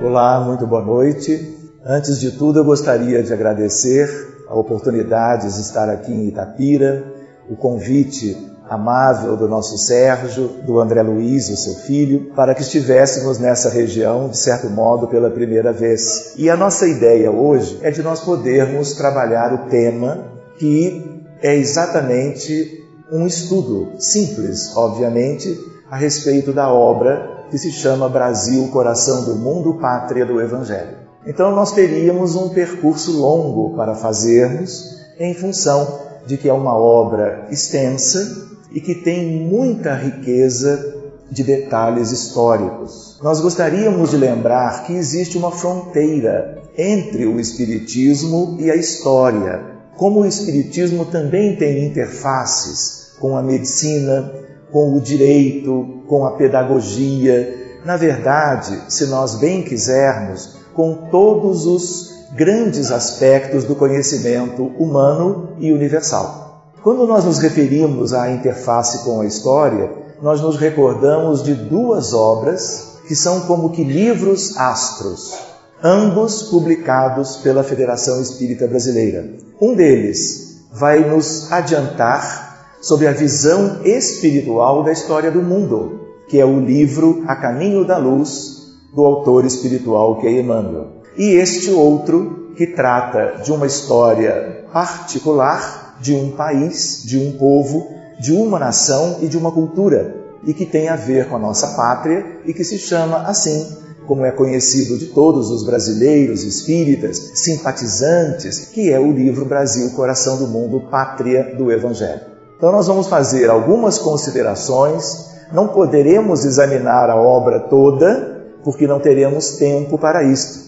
Olá, muito boa noite. Antes de tudo, eu gostaria de agradecer a oportunidade de estar aqui em Itapira, o convite amável do nosso Sérgio, do André Luiz, o seu filho, para que estivéssemos nessa região, de certo modo, pela primeira vez. E a nossa ideia hoje é de nós podermos trabalhar o tema que é exatamente um estudo simples, obviamente, a respeito da obra que se chama Brasil, Coração do Mundo, Pátria do Evangelho. Então nós teríamos um percurso longo para fazermos em função de que é uma obra extensa e que tem muita riqueza de detalhes históricos. Nós gostaríamos de lembrar que existe uma fronteira entre o Espiritismo e a história. Como o Espiritismo também tem interfaces com a medicina, com o direito, com a pedagogia. Na verdade, se nós bem quisermos, com todos os grandes aspectos do conhecimento humano e universal. Quando nós nos referimos à interface com a história, nós nos recordamos de duas obras que são como que livros astros, ambos publicados pela Federação Espírita Brasileira. Um deles vai nos adiantar sobre a visão espiritual da história do mundo, que é o livro A Caminho da Luz, do autor espiritual que é Emmanuel. E este outro que trata de uma história particular de um país, de um povo, de uma nação e de uma cultura, e que tem a ver com a nossa pátria e que se chama assim, como é conhecido de todos os brasileiros espíritas, simpatizantes, que é o livro Brasil, Coração do Mundo, Pátria do Evangelho. Então nós vamos fazer algumas considerações, não poderemos examinar a obra toda, porque não teremos tempo para isto.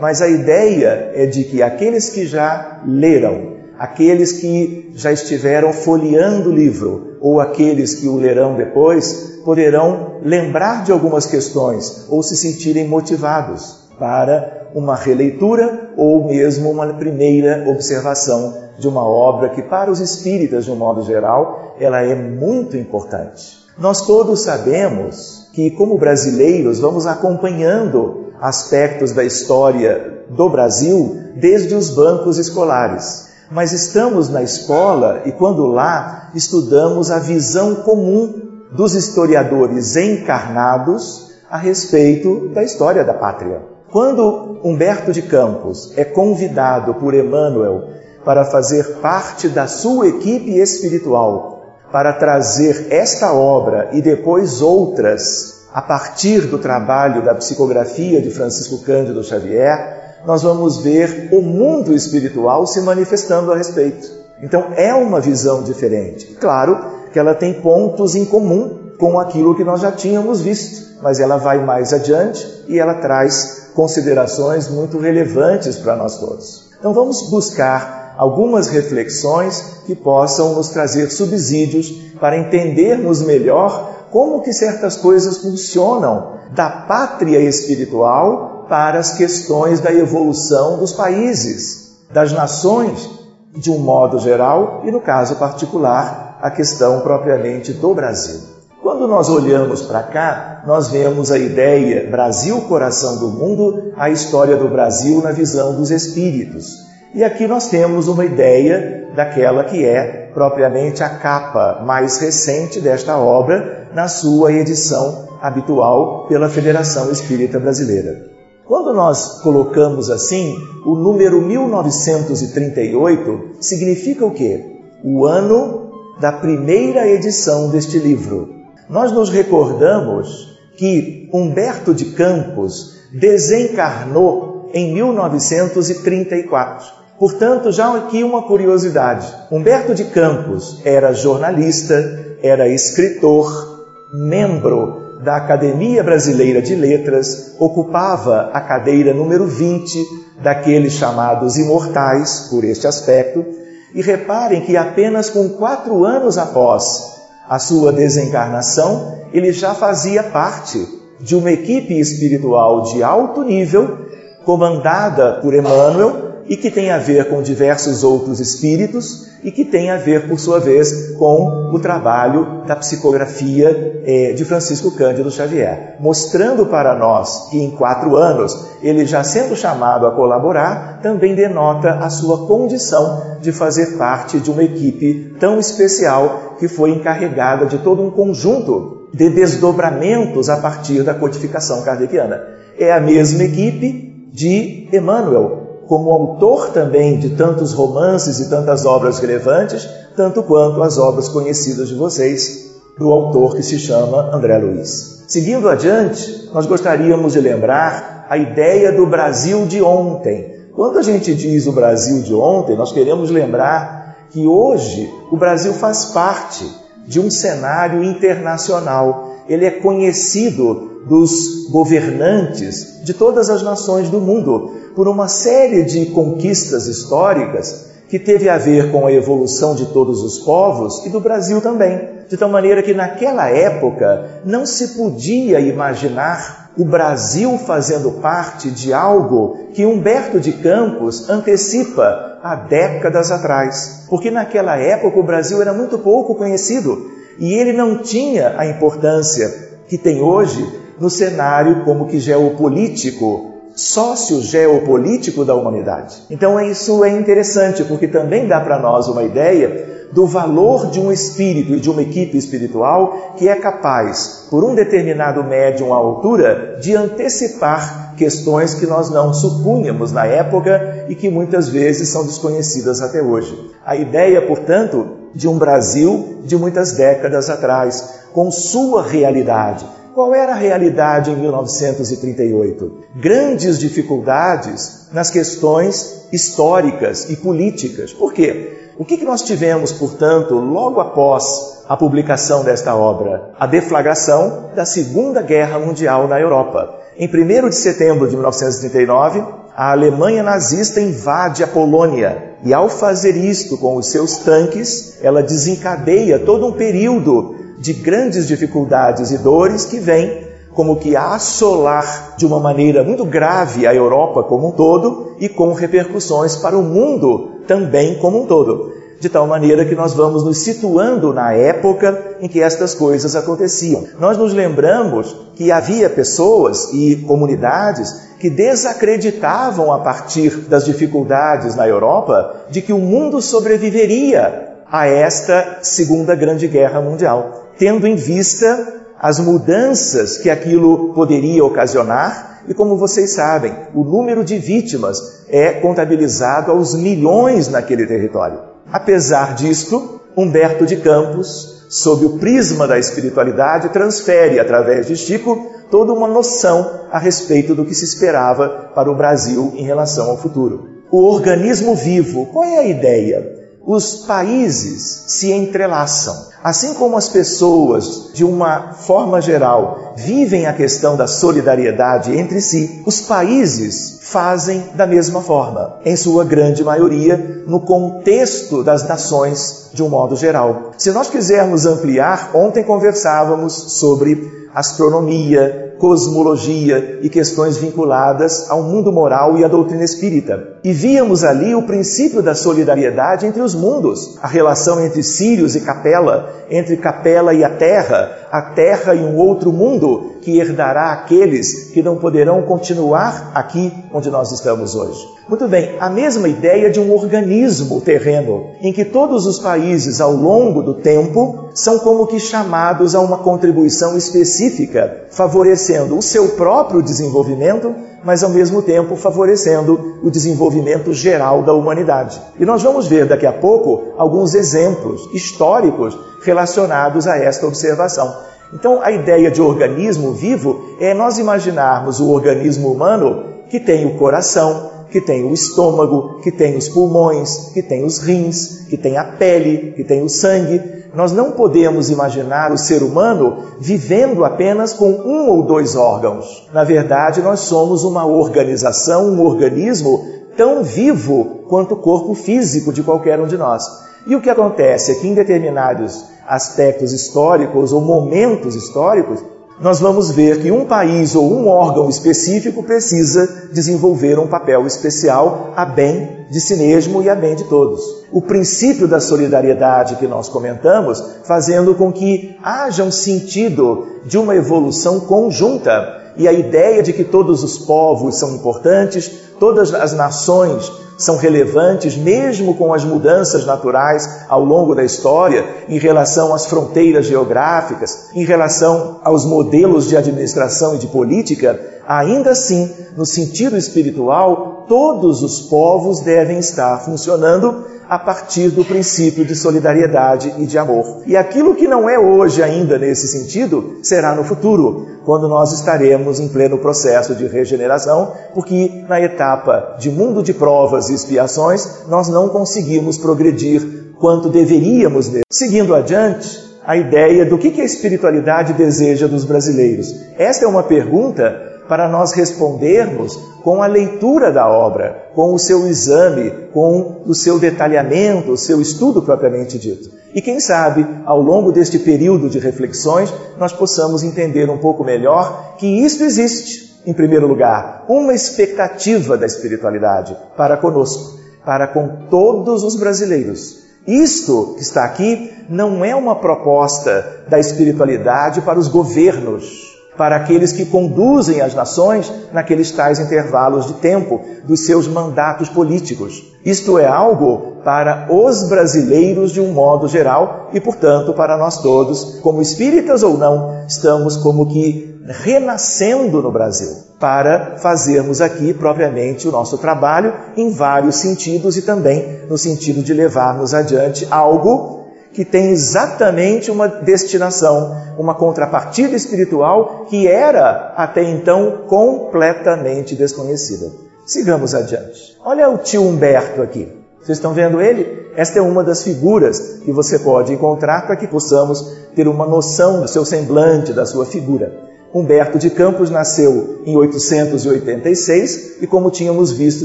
Mas a ideia é de que aqueles que já leram, aqueles que já estiveram folheando o livro, ou aqueles que o lerão depois, poderão lembrar de algumas questões ou se sentirem motivados para uma releitura ou mesmo uma primeira observação de uma obra que, para os espíritas, de um modo geral, ela é muito importante. Nós todos sabemos que, como brasileiros, vamos acompanhando aspectos da história do Brasil desde os bancos escolares. Mas estamos na escola e, quando lá, estudamos a visão comum dos historiadores encarnados a respeito da história da pátria. Quando Humberto de Campos é convidado por Emmanuel para fazer parte da sua equipe espiritual para trazer esta obra e depois outras a partir do trabalho da psicografia de Francisco Cândido Xavier, nós vamos ver o mundo espiritual se manifestando a respeito. Então é uma visão diferente. Claro que ela tem pontos em comum com aquilo que nós já tínhamos visto, mas ela vai mais adiante e ela traz considerações muito relevantes para nós todos. Então vamos buscar algumas reflexões que possam nos trazer subsídios para entendermos melhor como que certas coisas funcionam da pátria espiritual para as questões da evolução dos países, das nações, de um modo geral, e no caso particular, a questão propriamente do Brasil. Quando nós olhamos para cá, nós vemos a ideia Brasil, coração do mundo, a história do Brasil na visão dos espíritos. E aqui nós temos uma ideia daquela que é propriamente a capa mais recente desta obra, na sua edição habitual pela Federação Espírita Brasileira. Quando nós colocamos assim, o número 1938 significa o quê? O ano da primeira edição deste livro. Nós nos recordamos que Humberto de Campos desencarnou em 1934. Portanto, já aqui uma curiosidade. Humberto de Campos era jornalista, era escritor, membro da Academia Brasileira de Letras, ocupava a cadeira número 20 daqueles chamados imortais, por este aspecto, e reparem que apenas com quatro anos após a sua desencarnação, ele já fazia parte de uma equipe espiritual de alto nível, comandada por Emmanuel, e que tem a ver com diversos outros espíritos e que tem a ver, por sua vez, com o trabalho da psicografia eh, de Francisco Cândido Xavier, mostrando para nós que em quatro anos ele já sendo chamado a colaborar, também denota a sua condição de fazer parte de uma equipe tão especial que foi encarregada de todo um conjunto de desdobramentos a partir da codificação kardeciana. É a mesma equipe de Emmanuel, como autor também de tantos romances e tantas obras relevantes, tanto quanto as obras conhecidas de vocês, do autor que se chama André Luiz. Seguindo adiante, nós gostaríamos de lembrar a ideia do Brasil de ontem. Quando a gente diz o Brasil de ontem, nós queremos lembrar que hoje o Brasil faz parte de um cenário internacional. Ele é conhecido dos governantes de todas as nações do mundo por uma série de conquistas históricas que teve a ver com a evolução de todos os povos e do Brasil também. De tal maneira que naquela época não se podia imaginar o Brasil fazendo parte de algo que Humberto de Campos antecipa há décadas atrás. Porque naquela época o Brasil era muito pouco conhecido e ele não tinha a importância que tem hoje no cenário como que geopolítico sócio geopolítico da humanidade. Então isso é interessante porque também dá para nós uma ideia do valor de um espírito e de uma equipe espiritual que é capaz, por um determinado médium à altura, de antecipar questões que nós não supunhamos na época e que muitas vezes são desconhecidas até hoje. A ideia, portanto, de um Brasil de muitas décadas atrás, com sua realidade, qual era a realidade em 1938? Grandes dificuldades nas questões históricas e políticas. Por quê? O que nós tivemos, portanto, logo após a publicação desta obra? A deflagração da Segunda Guerra Mundial na Europa. Em 1 de setembro de 1939, a Alemanha nazista invade a Polônia e, ao fazer isto com os seus tanques, ela desencadeia todo um período de grandes dificuldades e dores que vêm como que assolar de uma maneira muito grave a Europa como um todo e com repercussões para o mundo também como um todo. De tal maneira que nós vamos nos situando na época em que estas coisas aconteciam. Nós nos lembramos que havia pessoas e comunidades que desacreditavam a partir das dificuldades na Europa de que o mundo sobreviveria a esta Segunda Grande Guerra Mundial tendo em vista as mudanças que aquilo poderia ocasionar. E como vocês sabem, o número de vítimas é contabilizado aos milhões naquele território. Apesar disto, Humberto de Campos, sob o prisma da espiritualidade, transfere através de Chico toda uma noção a respeito do que se esperava para o Brasil em relação ao futuro. O organismo vivo, qual é a ideia? Os países se entrelaçam. Assim como as pessoas, de uma forma geral, vivem a questão da solidariedade entre si, os países fazem da mesma forma, em sua grande maioria, no contexto das nações de um modo geral. Se nós quisermos ampliar, ontem conversávamos sobre astronomia, cosmologia e questões vinculadas ao mundo moral e à doutrina espírita. E víamos ali o princípio da solidariedade entre os mundos, a relação entre Sírios e Capela, entre Capela e a Terra, a Terra e um outro mundo que herdará aqueles que não poderão continuar aqui onde nós estamos hoje. Muito bem, a mesma ideia de um organismo terreno, em que todos os países ao longo do tempo são como que chamados a uma contribuição específica, favorecendo o seu próprio desenvolvimento, mas ao mesmo tempo favorecendo o desenvolvimento geral da humanidade. E nós vamos ver daqui a pouco alguns exemplos históricos relacionados a esta observação. Então, a ideia de organismo vivo é nós imaginarmos o organismo humano que tem o coração, que tem o estômago, que tem os pulmões, que tem os rins, que tem a pele, que tem o sangue. Nós não podemos imaginar o ser humano vivendo apenas com um ou dois órgãos. Na verdade, nós somos uma organização, um organismo tão vivo quanto o corpo físico de qualquer um de nós. E o que acontece é que em determinados aspectos históricos ou momentos históricos, nós vamos ver que um país ou um órgão específico precisa desenvolver um papel especial a bem de si mesmo e a bem de todos. O princípio da solidariedade que nós comentamos, fazendo com que haja um sentido de uma evolução conjunta e a ideia de que todos os povos são importantes, todas as nações são relevantes, mesmo com as mudanças naturais ao longo da história, em relação às fronteiras geográficas, em relação aos modelos de administração e de política, ainda assim, no sentido espiritual, todos os povos devem estar funcionando a partir do princípio de solidariedade e de amor. E aquilo que não é hoje ainda nesse sentido, será no futuro, quando nós estaremos em pleno processo de regeneração, porque na etapa de mundo de provas e expiações, nós não conseguimos progredir quanto deveríamos. Seguindo adiante, a ideia do que a espiritualidade deseja dos brasileiros. Esta é uma pergunta para nós respondermos com a leitura da obra, com o seu exame, com o seu detalhamento, o seu estudo propriamente dito. E quem sabe, ao longo deste período de reflexões, nós possamos entender um pouco melhor que isto existe, em primeiro lugar, uma expectativa da espiritualidade para conosco, para com todos os brasileiros. Isto que está aqui não é uma proposta da espiritualidade para os governos, para aqueles que conduzem as nações naqueles tais intervalos de tempo dos seus mandatos políticos. Isto é algo para os brasileiros de um modo geral e, portanto, para nós todos, como espíritas ou não, estamos como que renascendo no Brasil para fazermos aqui propriamente o nosso trabalho em vários sentidos e também no sentido de levarmos adiante algo que tem exatamente uma destinação, uma contrapartida espiritual que era até então completamente desconhecida. Sigamos adiante. Olha o tio Humberto aqui. Vocês estão vendo ele? Esta é uma das figuras que você pode encontrar para que possamos ter uma noção do seu semblante, da sua figura. Humberto de Campos nasceu em 886 e, como tínhamos visto,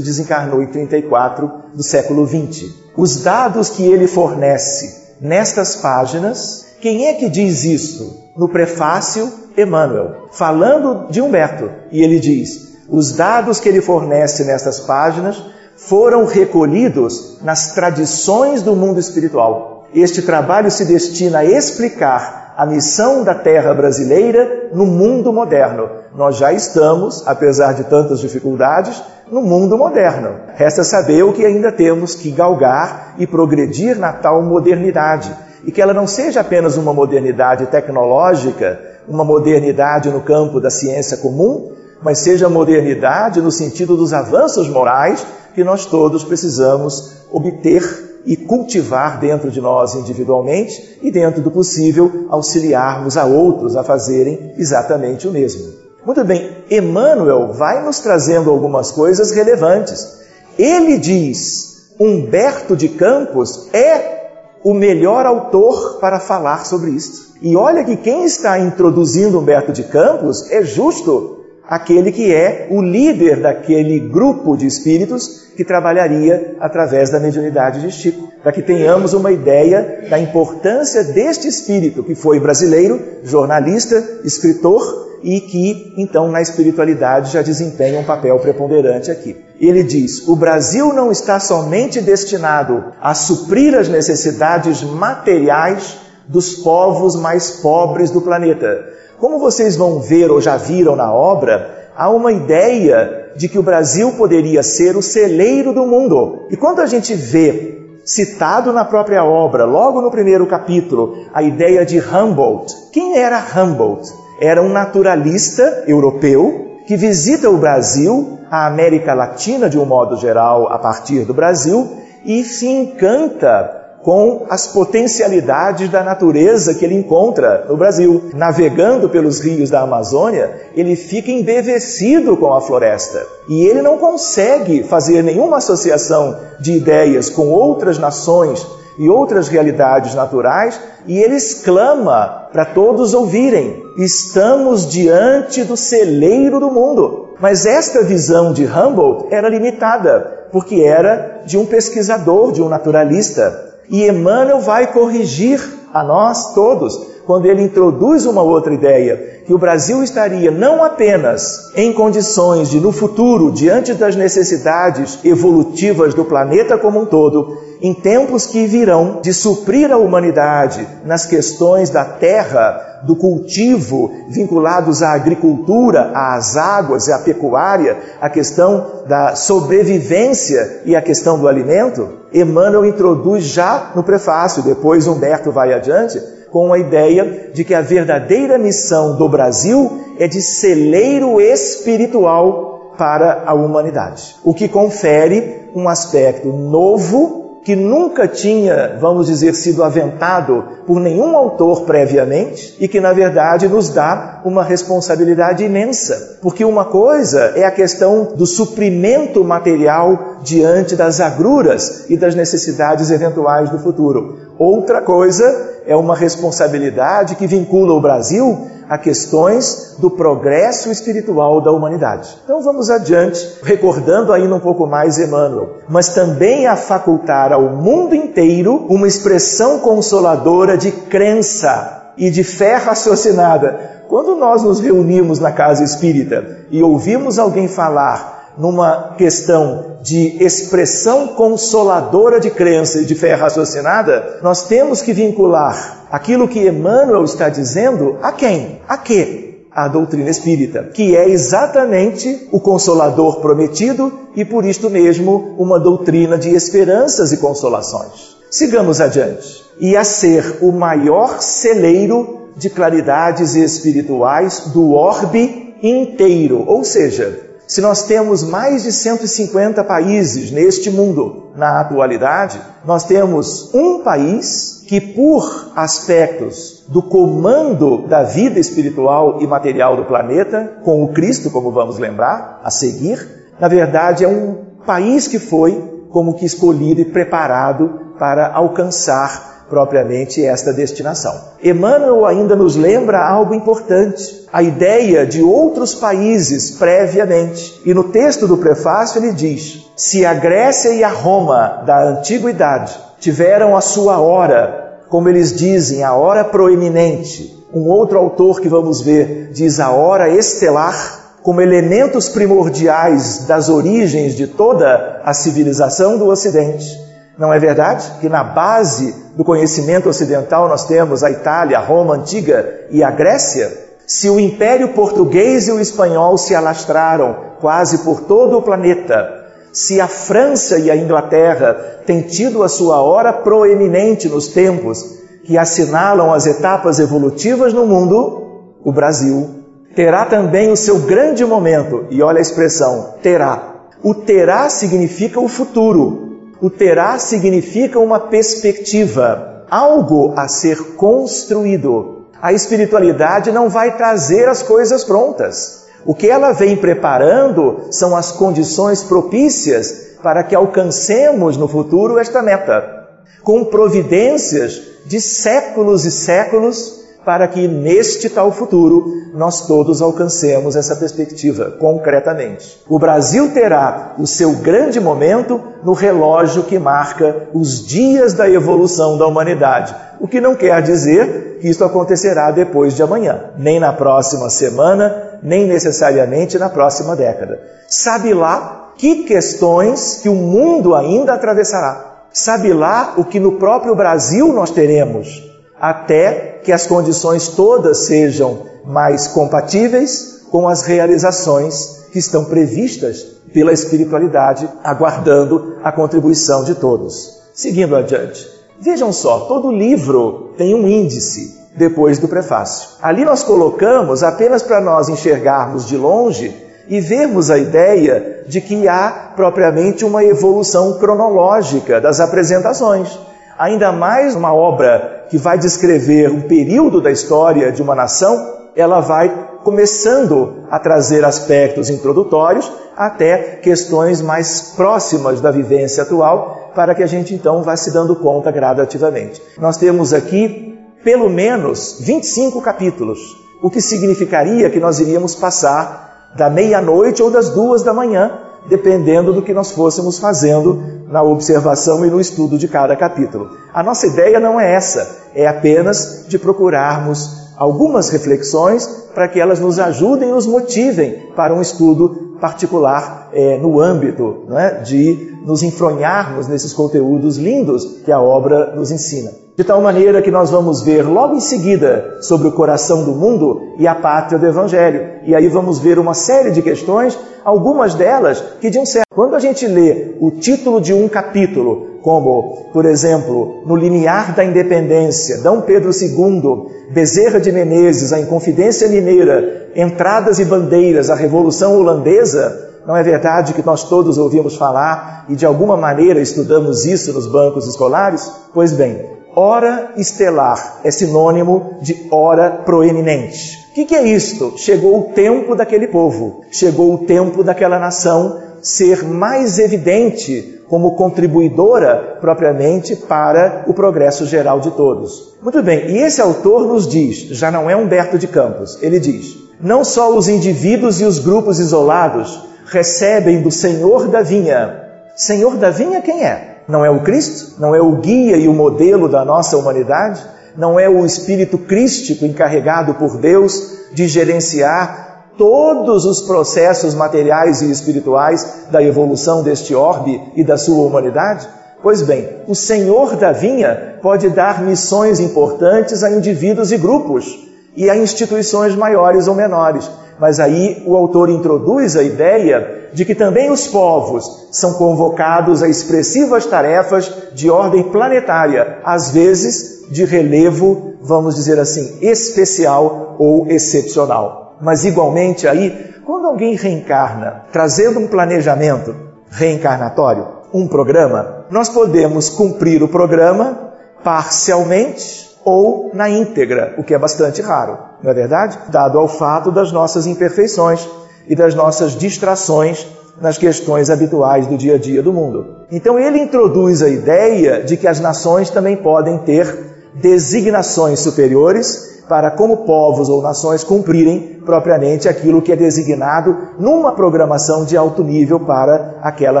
desencarnou em 34 do século 20. Os dados que ele fornece nestas páginas. Quem é que diz isso? No prefácio, Emmanuel, falando de Humberto. E ele diz: os dados que ele fornece nestas páginas foram recolhidos nas tradições do mundo espiritual. Este trabalho se destina a explicar a missão da terra brasileira no mundo moderno. Nós já estamos, apesar de tantas dificuldades, no mundo moderno. Resta saber o que ainda temos que galgar e progredir na tal modernidade. E que ela não seja apenas uma modernidade tecnológica, uma modernidade no campo da ciência comum, mas seja modernidade no sentido dos avanços morais que nós todos precisamos obter e cultivar dentro de nós individualmente e, dentro do possível, auxiliarmos a outros a fazerem exatamente o mesmo. Muito bem, Emmanuel vai nos trazendo algumas coisas relevantes. Ele diz: Humberto de Campos é o melhor autor para falar sobre isto. E olha que quem está introduzindo Humberto de Campos é justo aquele que é o líder daquele grupo de espíritos que trabalharia através da mediunidade de Chico, para que tenhamos uma ideia da importância deste espírito que foi brasileiro, jornalista, escritor e que, então, na espiritualidade já desempenha um papel preponderante aqui. Ele diz: o Brasil não está somente destinado a suprir as necessidades materiais dos povos mais pobres do planeta. Como vocês vão ver ou já viram na obra, há uma ideia de que o Brasil poderia ser o celeiro do mundo. E quando a gente vê citado na própria obra, logo no primeiro capítulo, a ideia de Humboldt. Quem era Humboldt? era um naturalista europeu que visita o Brasil, a América Latina de um modo geral, a partir do Brasil, e se encanta com as potencialidades da natureza que ele encontra no Brasil. Navegando pelos rios da Amazônia, ele fica embevecido com a floresta. E ele não consegue fazer nenhuma associação de ideias com outras nações e outras realidades naturais, e ele exclama para todos ouvirem: estamos diante do celeiro do mundo. Mas esta visão de Humboldt era limitada, porque era de um pesquisador, de um naturalista. E Emmanuel vai corrigir a nós todos quando ele introduz uma outra ideia, que o Brasil estaria não apenas em condições de, no futuro, diante das necessidades evolutivas do planeta como um todo, em tempos que virão de suprir a humanidade nas questões da terra, do cultivo, vinculados à agricultura, às águas e à pecuária, a questão da sobrevivência e a questão do alimento, Emmanuel introduz já no prefácio, depois Humberto vai adiante, com a ideia de que a verdadeira missão do Brasil é de celeiro espiritual para a humanidade, o que confere um aspecto novo que nunca tinha, vamos dizer, sido aventado por nenhum autor previamente e que, na verdade, nos dá uma responsabilidade imensa. Porque uma coisa é a questão do suprimento material diante das agruras e das necessidades eventuais do futuro. Outra coisa é uma responsabilidade que vincula o Brasil a questões do progresso espiritual da humanidade. Então vamos adiante, recordando ainda um pouco mais Emmanuel, mas também a facultar ao mundo inteiro uma expressão consoladora de crença e de fé raciocinada. Quando nós nos reunimos na casa espírita e ouvimos alguém falar numa questão de expressão consoladora de crença e de fé raciocinada, nós temos que vincular aquilo que Emmanuel está dizendo a quem? A quê? A doutrina espírita, que é exatamente o consolador prometido e por isto mesmo uma doutrina de esperanças e consolações. Sigamos adiante. E a ser o maior celeiro de claridades espirituais do orbe inteiro, ou seja, se nós temos mais de 150 países neste mundo na atualidade, nós temos um país que, por aspectos do comando da vida espiritual e material do planeta, com o Cristo, como vamos lembrar, a seguir, na verdade é um país que foi como que escolhido e preparado para alcançar propriamente esta destinação. Emmanuel ainda nos lembra algo importante, a ideia de outros países previamente. E no texto do prefácio ele diz: se a Grécia e a Roma da antiguidade tiveram a sua hora, como eles dizem, a hora proeminente, um outro autor que vamos ver diz a hora estelar, como elementos primordiais das origens de toda a civilização do Ocidente. Não é verdade que na base do conhecimento ocidental nós temos a Itália, a Roma antiga e a Grécia? Se o Império Português e o Espanhol se alastraram quase por todo o planeta, se a França e a Inglaterra têm tido a sua hora proeminente nos tempos que assinalam as etapas evolutivas no mundo, o Brasil terá também o seu grande momento. E olha a expressão, terá. O terá significa o futuro, o terá significa uma perspectiva, algo a ser construído. A espiritualidade não vai trazer as coisas prontas. O que ela vem preparando são as condições propícias para que alcancemos no futuro esta meta, com providências de séculos e séculos para que neste tal futuro nós todos alcancemos essa perspectiva concretamente. O Brasil terá o seu grande momento no relógio que marca os dias da evolução da humanidade, o que não quer dizer que isso acontecerá depois de amanhã, nem na próxima semana, nem necessariamente na próxima década. Sabe lá que questões que o mundo ainda atravessará. Sabe lá o que no próprio Brasil nós teremos até que as condições todas sejam mais compatíveis com as realizações que estão previstas pela espiritualidade, aguardando a contribuição de todos. Seguindo adiante, vejam só, todo livro tem um índice depois do prefácio. Ali nós colocamos apenas para nós enxergarmos de longe e vermos a ideia de que há propriamente uma evolução cronológica das apresentações. Ainda mais uma obra que vai descrever um período da história de uma nação, ela vai começando a trazer aspectos introdutórios até questões mais próximas da vivência atual, para que a gente então vá se dando conta gradativamente. Nós temos aqui pelo menos 25 capítulos, o que significaria que nós iríamos passar da meia-noite ou das duas da manhã dependendo do que nós fôssemos fazendo na observação e no estudo de cada capítulo. A nossa ideia não é essa, é apenas de procurarmos algumas reflexões para que elas nos ajudem e nos motivem para um estudo particular é, no âmbito né, de nos enfronharmos nesses conteúdos lindos que a obra nos ensina. De tal maneira que nós vamos ver logo em seguida sobre o coração do mundo e a pátria do Evangelho. E aí vamos ver uma série de questões, algumas delas que de um certo. Quando a gente lê o título de um capítulo, como, por exemplo, no Limiar da Independência, D. Pedro II, Bezerra de Menezes, a Inconfidência Mineira, Entradas e Bandeiras, a Revolução Holandesa, não é verdade que nós todos ouvimos falar e de alguma maneira estudamos isso nos bancos escolares? Pois bem, hora estelar é sinônimo de hora proeminente. O que, que é isto? Chegou o tempo daquele povo, chegou o tempo daquela nação ser mais evidente como contribuidora propriamente para o progresso geral de todos. Muito bem, e esse autor nos diz, já não é Humberto de Campos, ele diz: não só os indivíduos e os grupos isolados recebem do Senhor da vinha. Senhor da vinha quem é? Não é o Cristo? Não é o guia e o modelo da nossa humanidade? Não é o espírito crístico encarregado por Deus de gerenciar todos os processos materiais e espirituais da evolução deste orbe e da sua humanidade? Pois bem, o Senhor da vinha pode dar missões importantes a indivíduos e grupos e a instituições maiores ou menores. Mas aí o autor introduz a ideia de que também os povos são convocados a expressivas tarefas de ordem planetária, às vezes de relevo, vamos dizer assim, especial ou excepcional. Mas igualmente aí, quando alguém reencarna, trazendo um planejamento reencarnatório, um programa, nós podemos cumprir o programa parcialmente ou na íntegra, o que é bastante raro, não é verdade? Dado ao fato das nossas imperfeições e das nossas distrações nas questões habituais do dia a dia do mundo. Então ele introduz a ideia de que as nações também podem ter designações superiores para, como povos ou nações, cumprirem propriamente aquilo que é designado numa programação de alto nível para aquela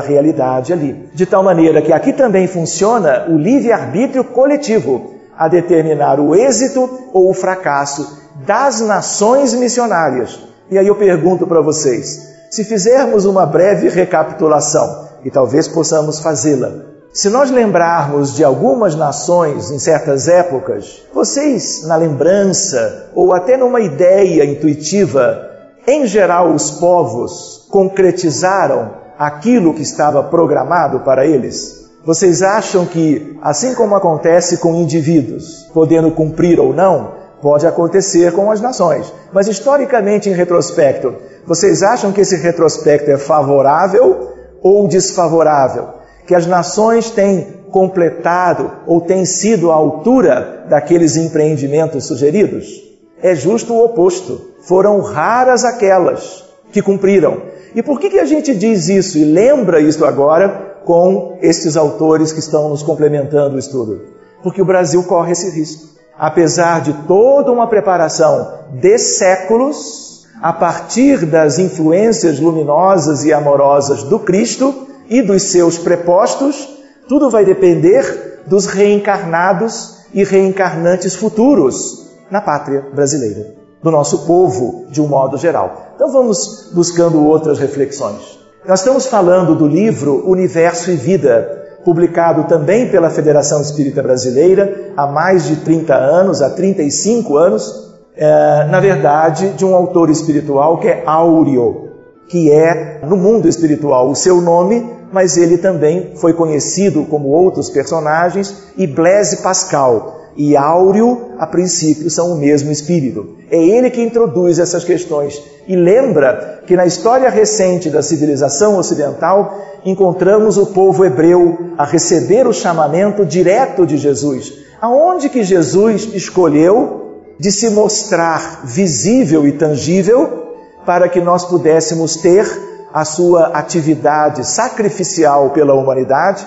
realidade ali. De tal maneira que aqui também funciona o livre-arbítrio coletivo a determinar o êxito ou o fracasso das nações missionárias. E aí eu pergunto para vocês: se fizermos uma breve recapitulação, e talvez possamos fazê-la, se nós lembrarmos de algumas nações em certas épocas, vocês, na lembrança ou até numa ideia intuitiva, em geral os povos concretizaram aquilo que estava programado para eles? Vocês acham que, assim como acontece com indivíduos, podendo cumprir ou não, pode acontecer com as nações. Mas historicamente, em retrospecto, vocês acham que esse retrospecto é favorável ou desfavorável? Que as nações têm completado ou têm sido à altura daqueles empreendimentos sugeridos? É justo o oposto. Foram raras aquelas que cumpriram. E por que, que a gente diz isso e lembra isso agora? com estes autores que estão nos complementando o estudo. Porque o Brasil corre esse risco. Apesar de toda uma preparação de séculos, a partir das influências luminosas e amorosas do Cristo e dos seus prepostos, tudo vai depender dos reencarnados e reencarnantes futuros na pátria brasileira, do nosso povo de um modo geral. Então vamos buscando outras reflexões. Nós estamos falando do livro Universo e Vida, publicado também pela Federação Espírita Brasileira há mais de 30 anos, há 35 anos, é, na verdade, de um autor espiritual que é Áureo, que é, no mundo espiritual, o seu nome, mas ele também foi conhecido como outros personagens, e Blaise Pascal, e Áureo, a princípio, são o mesmo espírito. É ele que introduz essas questões e lembra que na história recente da civilização ocidental encontramos o povo hebreu a receber o chamamento direto de Jesus. Aonde que Jesus escolheu de se mostrar visível e tangível para que nós pudéssemos ter a sua atividade sacrificial pela humanidade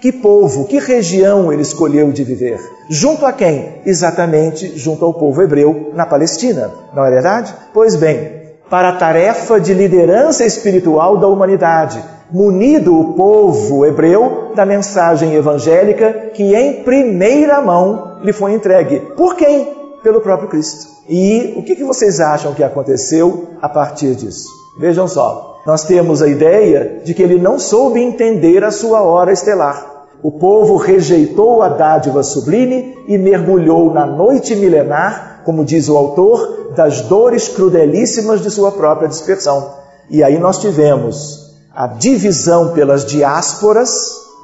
que povo, que região ele escolheu de viver? Junto a quem? Exatamente junto ao povo hebreu na Palestina, não é verdade? Pois bem, para a tarefa de liderança espiritual da humanidade, munido o povo hebreu da mensagem evangélica que em primeira mão lhe foi entregue. Por quem? Pelo próprio Cristo. E o que vocês acham que aconteceu a partir disso? Vejam só, nós temos a ideia de que ele não soube entender a sua hora estelar. O povo rejeitou a dádiva sublime e mergulhou na noite milenar, como diz o autor, das dores crudelíssimas de sua própria dispersão. E aí nós tivemos a divisão pelas diásporas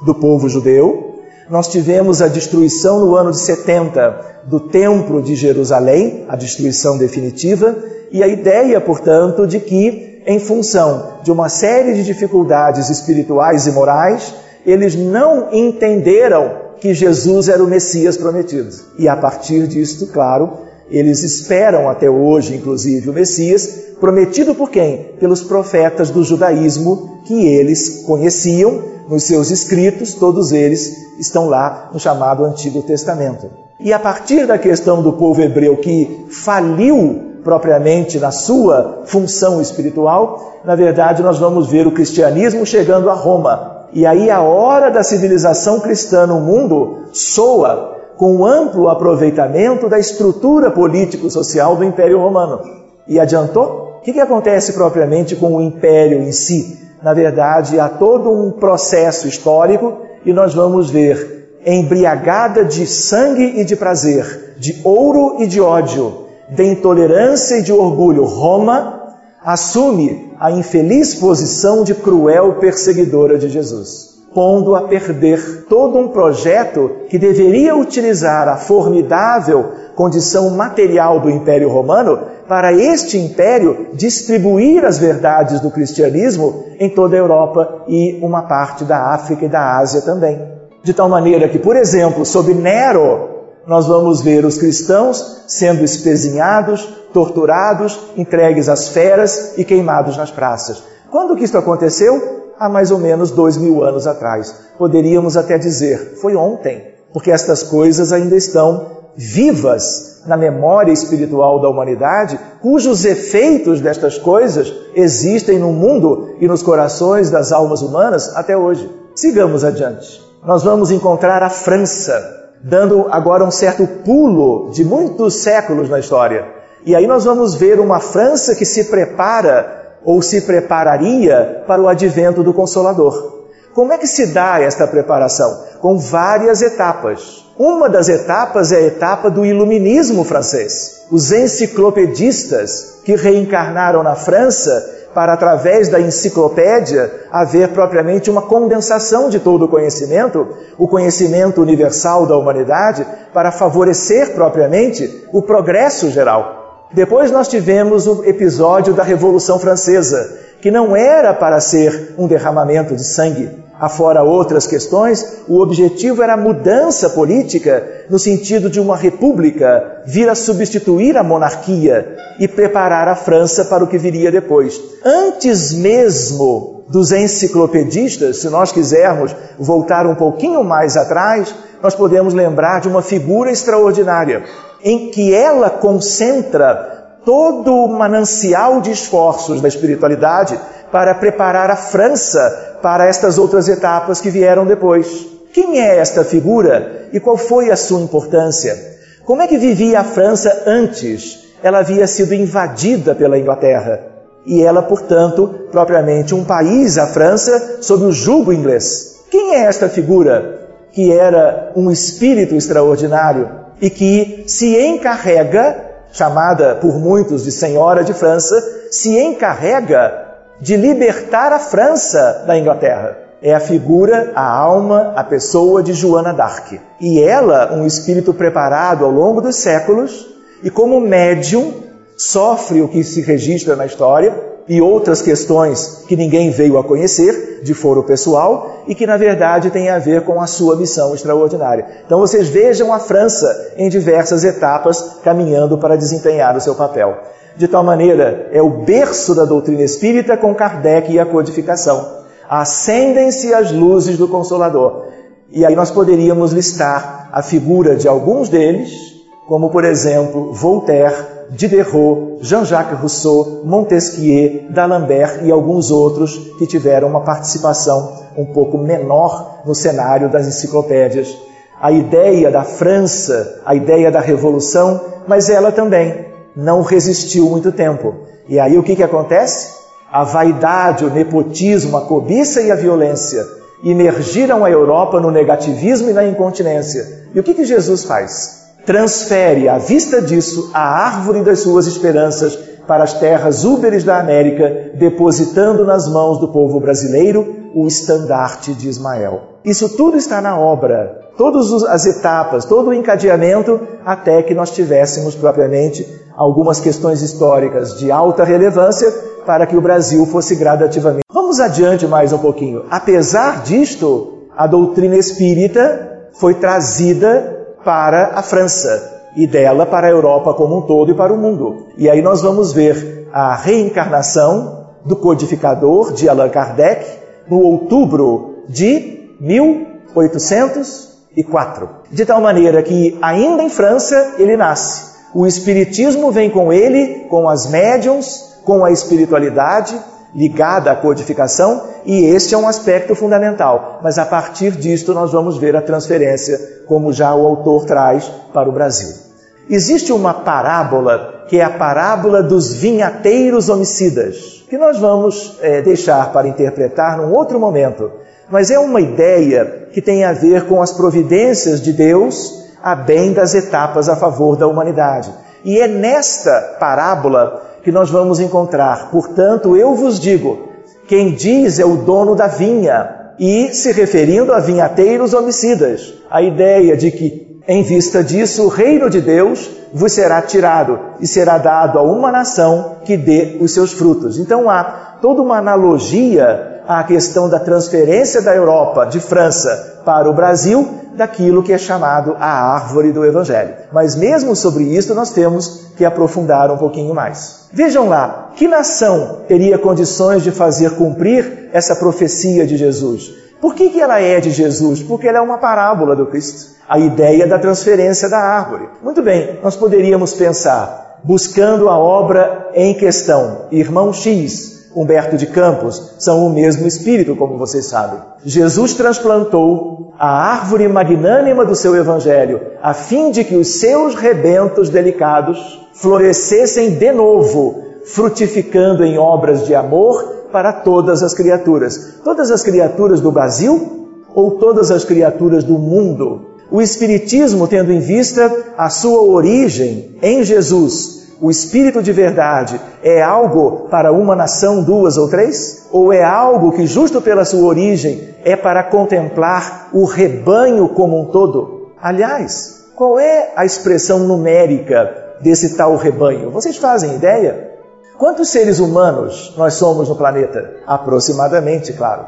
do povo judeu, nós tivemos a destruição no ano de 70 do Templo de Jerusalém, a destruição definitiva, e a ideia, portanto, de que, em função de uma série de dificuldades espirituais e morais, eles não entenderam que Jesus era o Messias prometido. E a partir disto, claro, eles esperam até hoje, inclusive, o Messias, prometido por quem? Pelos profetas do judaísmo que eles conheciam nos seus escritos, todos eles estão lá no chamado Antigo Testamento. E a partir da questão do povo hebreu que faliu propriamente na sua função espiritual, na verdade nós vamos ver o cristianismo chegando a Roma. E aí a hora da civilização cristã no mundo soa com amplo aproveitamento da estrutura político-social do Império Romano. E adiantou? O que, que acontece propriamente com o Império em si? Na verdade, há todo um processo histórico e nós vamos ver embriagada de sangue e de prazer, de ouro e de ódio, de intolerância e de orgulho, Roma assume a infeliz posição de cruel perseguidora de Jesus, pondo a perder todo um projeto que deveria utilizar a formidável condição material do Império Romano para este império distribuir as verdades do cristianismo em toda a Europa e uma parte da África e da Ásia também. De tal maneira que, por exemplo, sob Nero, nós vamos ver os cristãos sendo espezinhados, torturados, entregues às feras e queimados nas praças. Quando que isso aconteceu? Há mais ou menos dois mil anos atrás. Poderíamos até dizer, foi ontem, porque estas coisas ainda estão vivas na memória espiritual da humanidade, cujos efeitos destas coisas existem no mundo e nos corações das almas humanas até hoje. Sigamos adiante nós vamos encontrar a França, dando agora um certo pulo de muitos séculos na história. E aí nós vamos ver uma França que se prepara ou se prepararia para o advento do Consolador. Como é que se dá esta preparação? Com várias etapas. Uma das etapas é a etapa do iluminismo francês. Os enciclopedistas que reencarnaram na França para, através da enciclopédia, haver propriamente uma condensação de todo o conhecimento, o conhecimento universal da humanidade, para favorecer propriamente o progresso geral. Depois nós tivemos o episódio da Revolução Francesa, que não era para ser um derramamento de sangue, afora outras questões, o objetivo era a mudança política no sentido de uma república vir a substituir a monarquia e preparar a França para o que viria depois. Antes mesmo dos enciclopedistas, se nós quisermos voltar um pouquinho mais atrás, nós podemos lembrar de uma figura extraordinária, em que ela concentra todo o manancial de esforços da espiritualidade para preparar a França para estas outras etapas que vieram depois. Quem é esta figura e qual foi a sua importância? Como é que vivia a França antes? Ela havia sido invadida pela Inglaterra e ela, portanto, propriamente um país, a França, sob o jugo inglês. Quem é esta figura que era um espírito extraordinário e que se encarrega chamada por muitos de Senhora de França, se encarrega de libertar a França da Inglaterra. É a figura, a alma, a pessoa de Joana d'Arc. E ela, um espírito preparado ao longo dos séculos, e como médium, sofre o que se registra na história, e outras questões que ninguém veio a conhecer, de foro pessoal, e que na verdade tem a ver com a sua missão extraordinária. Então vocês vejam a França em diversas etapas caminhando para desempenhar o seu papel. De tal maneira, é o berço da doutrina espírita com Kardec e a codificação. Acendem-se as luzes do Consolador. E aí nós poderíamos listar a figura de alguns deles, como por exemplo Voltaire, Diderot, Jean-Jacques Rousseau, Montesquieu, D'Alembert e alguns outros que tiveram uma participação um pouco menor no cenário das enciclopédias. A ideia da França, a ideia da revolução, mas ela também não resistiu muito tempo. E aí o que, que acontece? A vaidade, o nepotismo, a cobiça e a violência imergiram a Europa no negativismo e na incontinência. E o que, que Jesus faz? Transfere, à vista disso, a árvore das suas esperanças para as terras úberes da América, depositando nas mãos do povo brasileiro o estandarte de Ismael. Isso tudo está na obra, todas as etapas, todo o encadeamento, até que nós tivéssemos propriamente algumas questões históricas de alta relevância para que o Brasil fosse gradativamente. Vamos adiante mais um pouquinho. Apesar disto, a doutrina espírita foi trazida para a França e dela para a Europa como um todo e para o mundo. E aí nós vamos ver a reencarnação do codificador de Allan Kardec no outubro de 1804. De tal maneira que, ainda em França, ele nasce. O Espiritismo vem com ele, com as médiums, com a espiritualidade ligada à codificação, e este é um aspecto fundamental. Mas a partir disto nós vamos ver a transferência, como já o autor traz para o Brasil. Existe uma parábola que é a parábola dos vinhateiros homicidas, que nós vamos é, deixar para interpretar num outro momento. Mas é uma ideia que tem a ver com as providências de Deus a bem das etapas a favor da humanidade. E é nesta parábola que nós vamos encontrar, portanto, eu vos digo, quem diz é o dono da vinha, e se referindo a vinhateiros homicidas, a ideia de que em vista disso, o reino de Deus vos será tirado e será dado a uma nação que dê os seus frutos. Então há toda uma analogia à questão da transferência da Europa, de França, para o Brasil, daquilo que é chamado a árvore do Evangelho. Mas mesmo sobre isso nós temos que aprofundar um pouquinho mais. Vejam lá, que nação teria condições de fazer cumprir essa profecia de Jesus? Por que, que ela é de Jesus? Porque ela é uma parábola do Cristo a ideia da transferência da árvore. Muito bem, nós poderíamos pensar, buscando a obra em questão, irmão X, Humberto de Campos, são o mesmo espírito, como vocês sabem. Jesus transplantou a árvore magnânima do seu evangelho, a fim de que os seus rebentos delicados florescessem de novo, frutificando em obras de amor para todas as criaturas. Todas as criaturas do Brasil ou todas as criaturas do mundo? O Espiritismo, tendo em vista a sua origem em Jesus, o Espírito de verdade, é algo para uma nação, duas ou três? Ou é algo que, justo pela sua origem, é para contemplar o rebanho como um todo? Aliás, qual é a expressão numérica desse tal rebanho? Vocês fazem ideia? Quantos seres humanos nós somos no planeta? Aproximadamente, claro.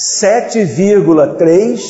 7,3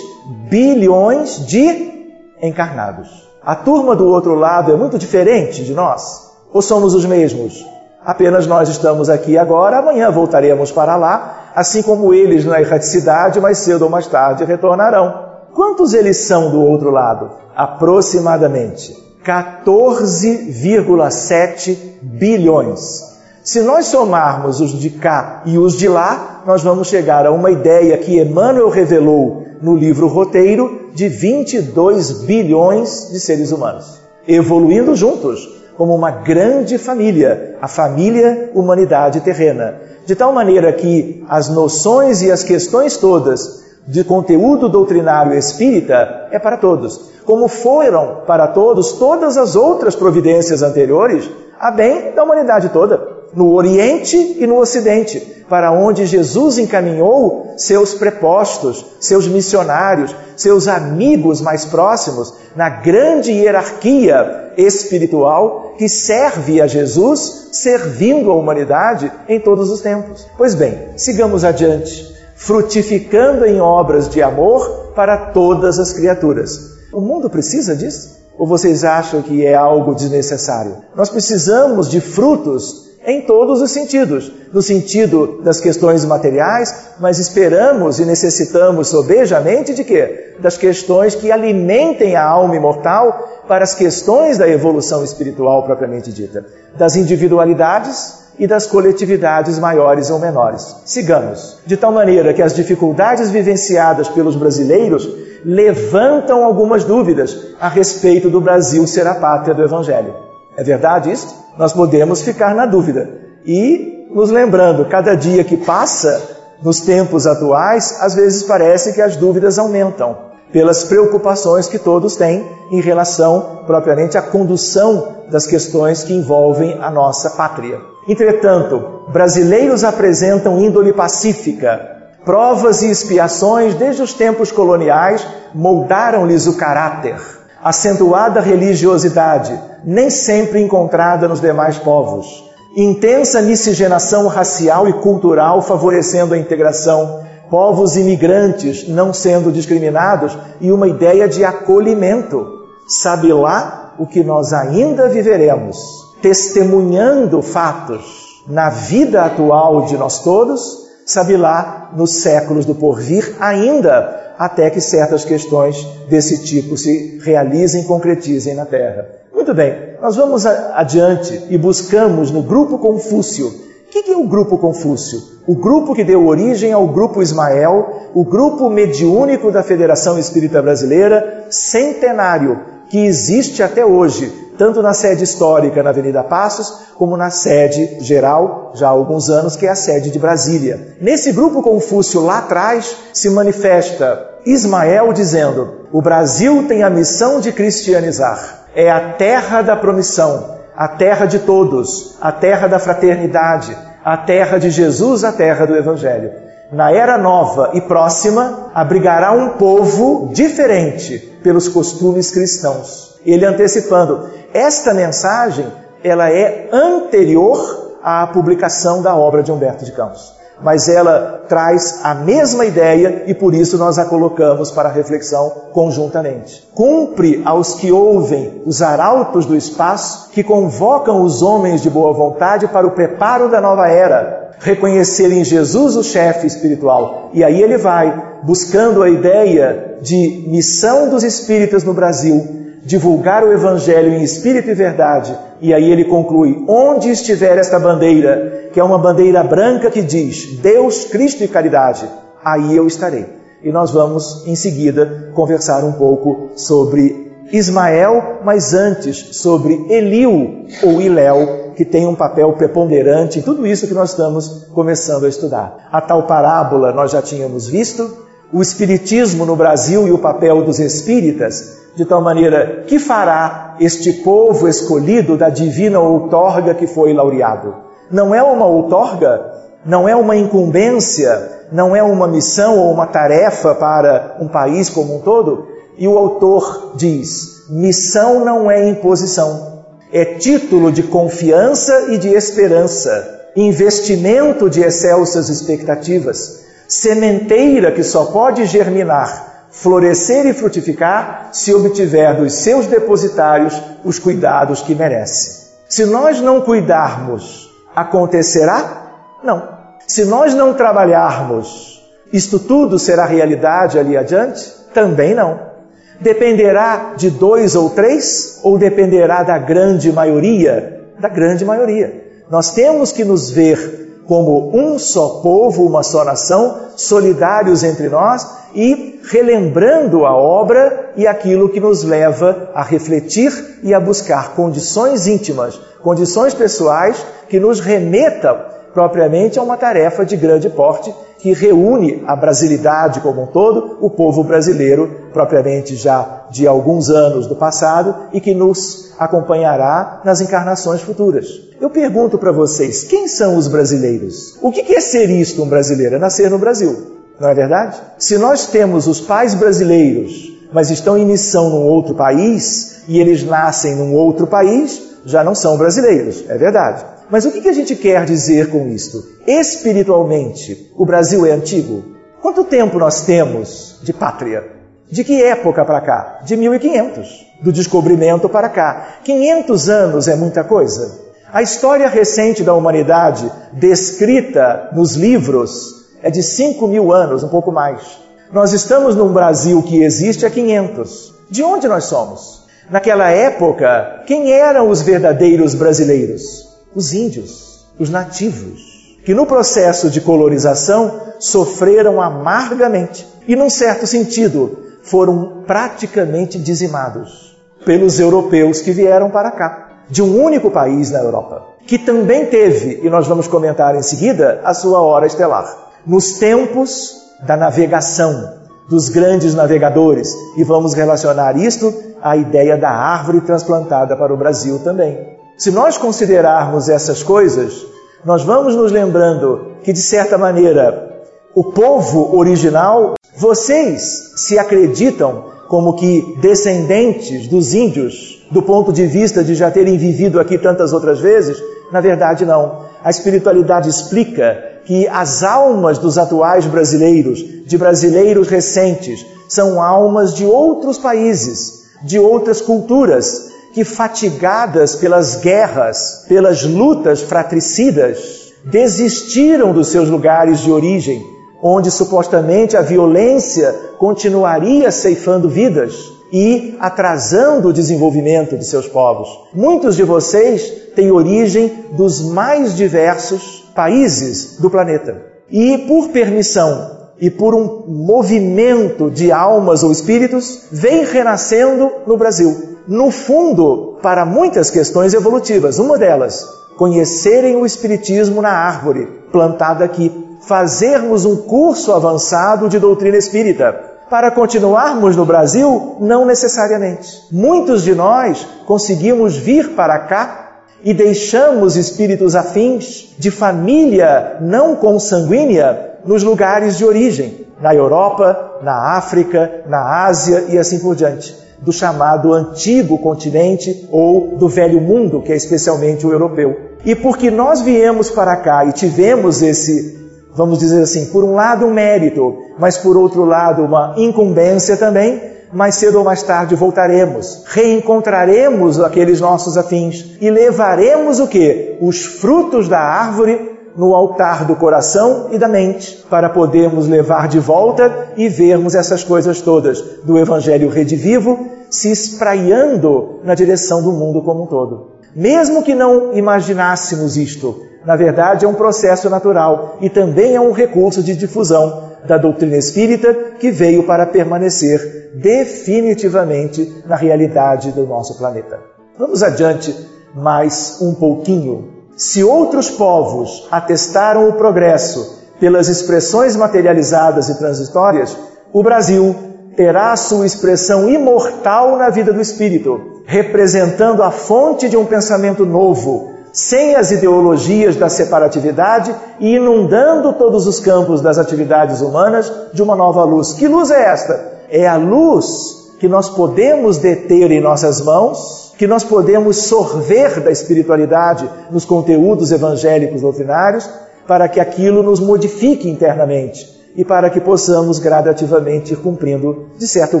bilhões de encarnados. A turma do outro lado é muito diferente de nós? Ou somos os mesmos? Apenas nós estamos aqui agora, amanhã voltaremos para lá, assim como eles na erraticidade, mais cedo ou mais tarde retornarão. Quantos eles são do outro lado? Aproximadamente 14,7 bilhões. Se nós somarmos os de cá e os de lá, nós vamos chegar a uma ideia que Emmanuel revelou no livro Roteiro de 22 bilhões de seres humanos, evoluindo juntos como uma grande família, a família humanidade terrena, de tal maneira que as noções e as questões todas de conteúdo doutrinário espírita é para todos, como foram para todos todas as outras providências anteriores a bem da humanidade toda no Oriente e no Ocidente, para onde Jesus encaminhou seus prepostos, seus missionários, seus amigos mais próximos, na grande hierarquia espiritual que serve a Jesus, servindo a humanidade em todos os tempos. Pois bem, sigamos adiante, frutificando em obras de amor para todas as criaturas. O mundo precisa disso? Ou vocês acham que é algo desnecessário? Nós precisamos de frutos em todos os sentidos. No sentido das questões materiais, mas esperamos e necessitamos sobejamente de quê? Das questões que alimentem a alma imortal para as questões da evolução espiritual propriamente dita, das individualidades e das coletividades maiores ou menores. Sigamos, de tal maneira que as dificuldades vivenciadas pelos brasileiros levantam algumas dúvidas a respeito do Brasil ser a pátria do Evangelho. É verdade isso? Nós podemos ficar na dúvida. E nos lembrando, cada dia que passa, nos tempos atuais, às vezes parece que as dúvidas aumentam pelas preocupações que todos têm em relação propriamente à condução das questões que envolvem a nossa pátria. Entretanto, brasileiros apresentam índole pacífica. Provas e expiações desde os tempos coloniais moldaram-lhes o caráter. Acentuada religiosidade, nem sempre encontrada nos demais povos. Intensa miscigenação racial e cultural favorecendo a integração povos imigrantes não sendo discriminados e uma ideia de acolhimento. Sabe lá o que nós ainda viveremos, testemunhando fatos na vida atual de nós todos, sabe lá nos séculos do porvir ainda, até que certas questões desse tipo se realizem, concretizem na Terra. Muito bem, nós vamos adiante e buscamos no grupo Confúcio o que é o grupo Confúcio? O grupo que deu origem ao grupo Ismael, o grupo mediúnico da Federação Espírita Brasileira, centenário, que existe até hoje, tanto na sede histórica na Avenida Passos, como na sede geral, já há alguns anos, que é a sede de Brasília. Nesse grupo Confúcio, lá atrás, se manifesta Ismael dizendo: o Brasil tem a missão de cristianizar, é a terra da promissão a terra de todos, a terra da fraternidade, a terra de Jesus, a terra do Evangelho. Na era nova e próxima, abrigará um povo diferente pelos costumes cristãos. Ele antecipando, esta mensagem, ela é anterior à publicação da obra de Humberto de Campos mas ela traz a mesma ideia e por isso nós a colocamos para reflexão conjuntamente. Cumpre aos que ouvem os arautos do espaço que convocam os homens de boa vontade para o preparo da nova era, reconhecer em Jesus o chefe espiritual. E aí ele vai buscando a ideia de missão dos espíritas no Brasil, divulgar o Evangelho em espírito e verdade. E aí ele conclui: onde estiver esta bandeira, que é uma bandeira branca que diz Deus, Cristo e caridade, aí eu estarei. E nós vamos em seguida conversar um pouco sobre Ismael, mas antes sobre Eliu ou Iléu, que tem um papel preponderante em tudo isso que nós estamos começando a estudar. A tal parábola nós já tínhamos visto, o Espiritismo no Brasil e o papel dos espíritas, de tal maneira que fará este povo escolhido da divina outorga que foi laureado. Não é uma outorga, não é uma incumbência, não é uma missão ou uma tarefa para um país como um todo. E o autor diz: missão não é imposição, é título de confiança e de esperança, investimento de excelsas expectativas, sementeira que só pode germinar florescer e frutificar se obtiver dos seus depositários os cuidados que merece. Se nós não cuidarmos, acontecerá? Não. Se nós não trabalharmos, isto tudo será realidade ali adiante? Também não. Dependerá de dois ou três ou dependerá da grande maioria? Da grande maioria. Nós temos que nos ver como um só povo, uma só nação, solidários entre nós e relembrando a obra e aquilo que nos leva a refletir e a buscar condições íntimas, condições pessoais que nos remetam propriamente a uma tarefa de grande porte que reúne a brasilidade como um todo, o povo brasileiro, propriamente já de alguns anos do passado e que nos acompanhará nas encarnações futuras. Eu pergunto para vocês, quem são os brasileiros? O que é ser isto um brasileiro? É nascer no Brasil. Não é verdade? Se nós temos os pais brasileiros, mas estão em missão num outro país, e eles nascem num outro país, já não são brasileiros, é verdade. Mas o que a gente quer dizer com isto? Espiritualmente, o Brasil é antigo? Quanto tempo nós temos de pátria? De que época para cá? De 1500. Do descobrimento para cá. 500 anos é muita coisa? A história recente da humanidade, descrita nos livros, é de 5 mil anos, um pouco mais. Nós estamos num Brasil que existe há 500. De onde nós somos? Naquela época, quem eram os verdadeiros brasileiros? Os índios, os nativos, que no processo de colonização sofreram amargamente e, num certo sentido, foram praticamente dizimados pelos europeus que vieram para cá, de um único país na Europa, que também teve, e nós vamos comentar em seguida, a sua hora estelar. Nos tempos da navegação, dos grandes navegadores, e vamos relacionar isto à ideia da árvore transplantada para o Brasil também. Se nós considerarmos essas coisas, nós vamos nos lembrando que, de certa maneira, o povo original, vocês se acreditam como que descendentes dos índios, do ponto de vista de já terem vivido aqui tantas outras vezes? Na verdade, não. A espiritualidade explica que as almas dos atuais brasileiros, de brasileiros recentes, são almas de outros países, de outras culturas, que fatigadas pelas guerras, pelas lutas fratricidas, desistiram dos seus lugares de origem onde supostamente a violência continuaria ceifando vidas e atrasando o desenvolvimento de seus povos. Muitos de vocês têm origem dos mais diversos países do planeta. E por permissão e por um movimento de almas ou espíritos, vem renascendo no Brasil. No fundo, para muitas questões evolutivas. Uma delas, conhecerem o Espiritismo na árvore plantada aqui fazermos um curso avançado de doutrina espírita. Para continuarmos no Brasil, não necessariamente. Muitos de nós conseguimos vir para cá e deixamos espíritos afins de família não consanguínea nos lugares de origem, na Europa, na África, na Ásia e assim por diante, do chamado antigo continente ou do velho mundo, que é especialmente o europeu. E porque nós viemos para cá e tivemos esse vamos dizer assim, por um lado um mérito, mas por outro lado uma incumbência também, mais cedo ou mais tarde voltaremos, reencontraremos aqueles nossos afins e levaremos o que? Os frutos da árvore no altar do coração e da mente, para podermos levar de volta e vermos essas coisas todas do Evangelho redivivo se espraiando na direção do mundo como um todo. Mesmo que não imaginássemos isto, na verdade, é um processo natural e também é um recurso de difusão da doutrina espírita que veio para permanecer definitivamente na realidade do nosso planeta. Vamos adiante mais um pouquinho. Se outros povos atestaram o progresso pelas expressões materializadas e transitórias, o Brasil terá sua expressão imortal na vida do espírito, representando a fonte de um pensamento novo, sem as ideologias da separatividade e inundando todos os campos das atividades humanas de uma nova luz. Que luz é esta? É a luz que nós podemos deter em nossas mãos, que nós podemos sorver da espiritualidade nos conteúdos evangélicos doutrinários, para que aquilo nos modifique internamente e para que possamos gradativamente ir cumprindo, de certo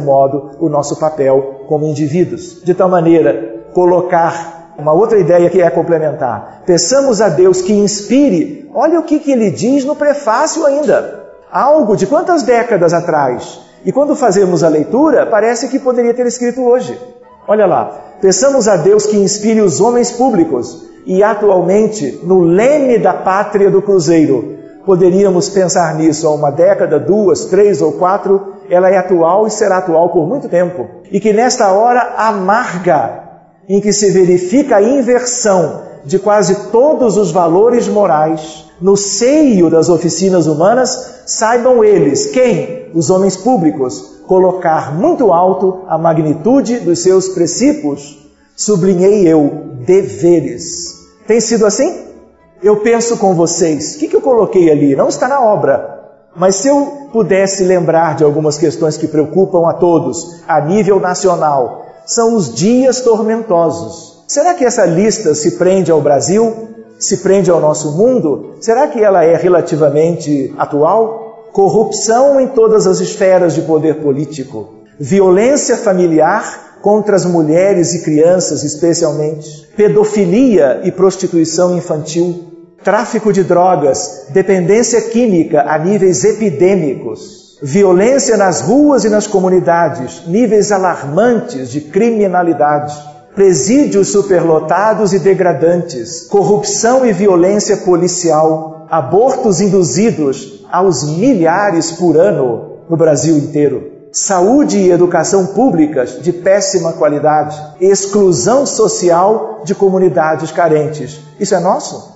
modo, o nosso papel como indivíduos. De tal maneira, colocar uma outra ideia que é complementar. Peçamos a Deus que inspire. Olha o que, que ele diz no prefácio ainda. Algo de quantas décadas atrás. E quando fazemos a leitura, parece que poderia ter escrito hoje. Olha lá. Peçamos a Deus que inspire os homens públicos. E atualmente, no leme da pátria do Cruzeiro, poderíamos pensar nisso há uma década, duas, três ou quatro. Ela é atual e será atual por muito tempo. E que nesta hora amarga em que se verifica a inversão de quase todos os valores morais no seio das oficinas humanas, saibam eles, quem? Os homens públicos, colocar muito alto a magnitude dos seus princípios, sublinhei eu, deveres. Tem sido assim? Eu penso com vocês, o que, que eu coloquei ali? Não está na obra, mas se eu pudesse lembrar de algumas questões que preocupam a todos, a nível nacional, são os dias tormentosos. Será que essa lista se prende ao Brasil? Se prende ao nosso mundo? Será que ela é relativamente atual? Corrupção em todas as esferas de poder político, violência familiar contra as mulheres e crianças, especialmente, pedofilia e prostituição infantil, tráfico de drogas, dependência química a níveis epidêmicos, violência nas ruas e nas comunidades, níveis alarmantes de criminalidade, presídios superlotados e degradantes, corrupção e violência policial, abortos induzidos aos milhares por ano no Brasil inteiro saúde e educação públicas de péssima qualidade, exclusão social de comunidades carentes. Isso é nosso?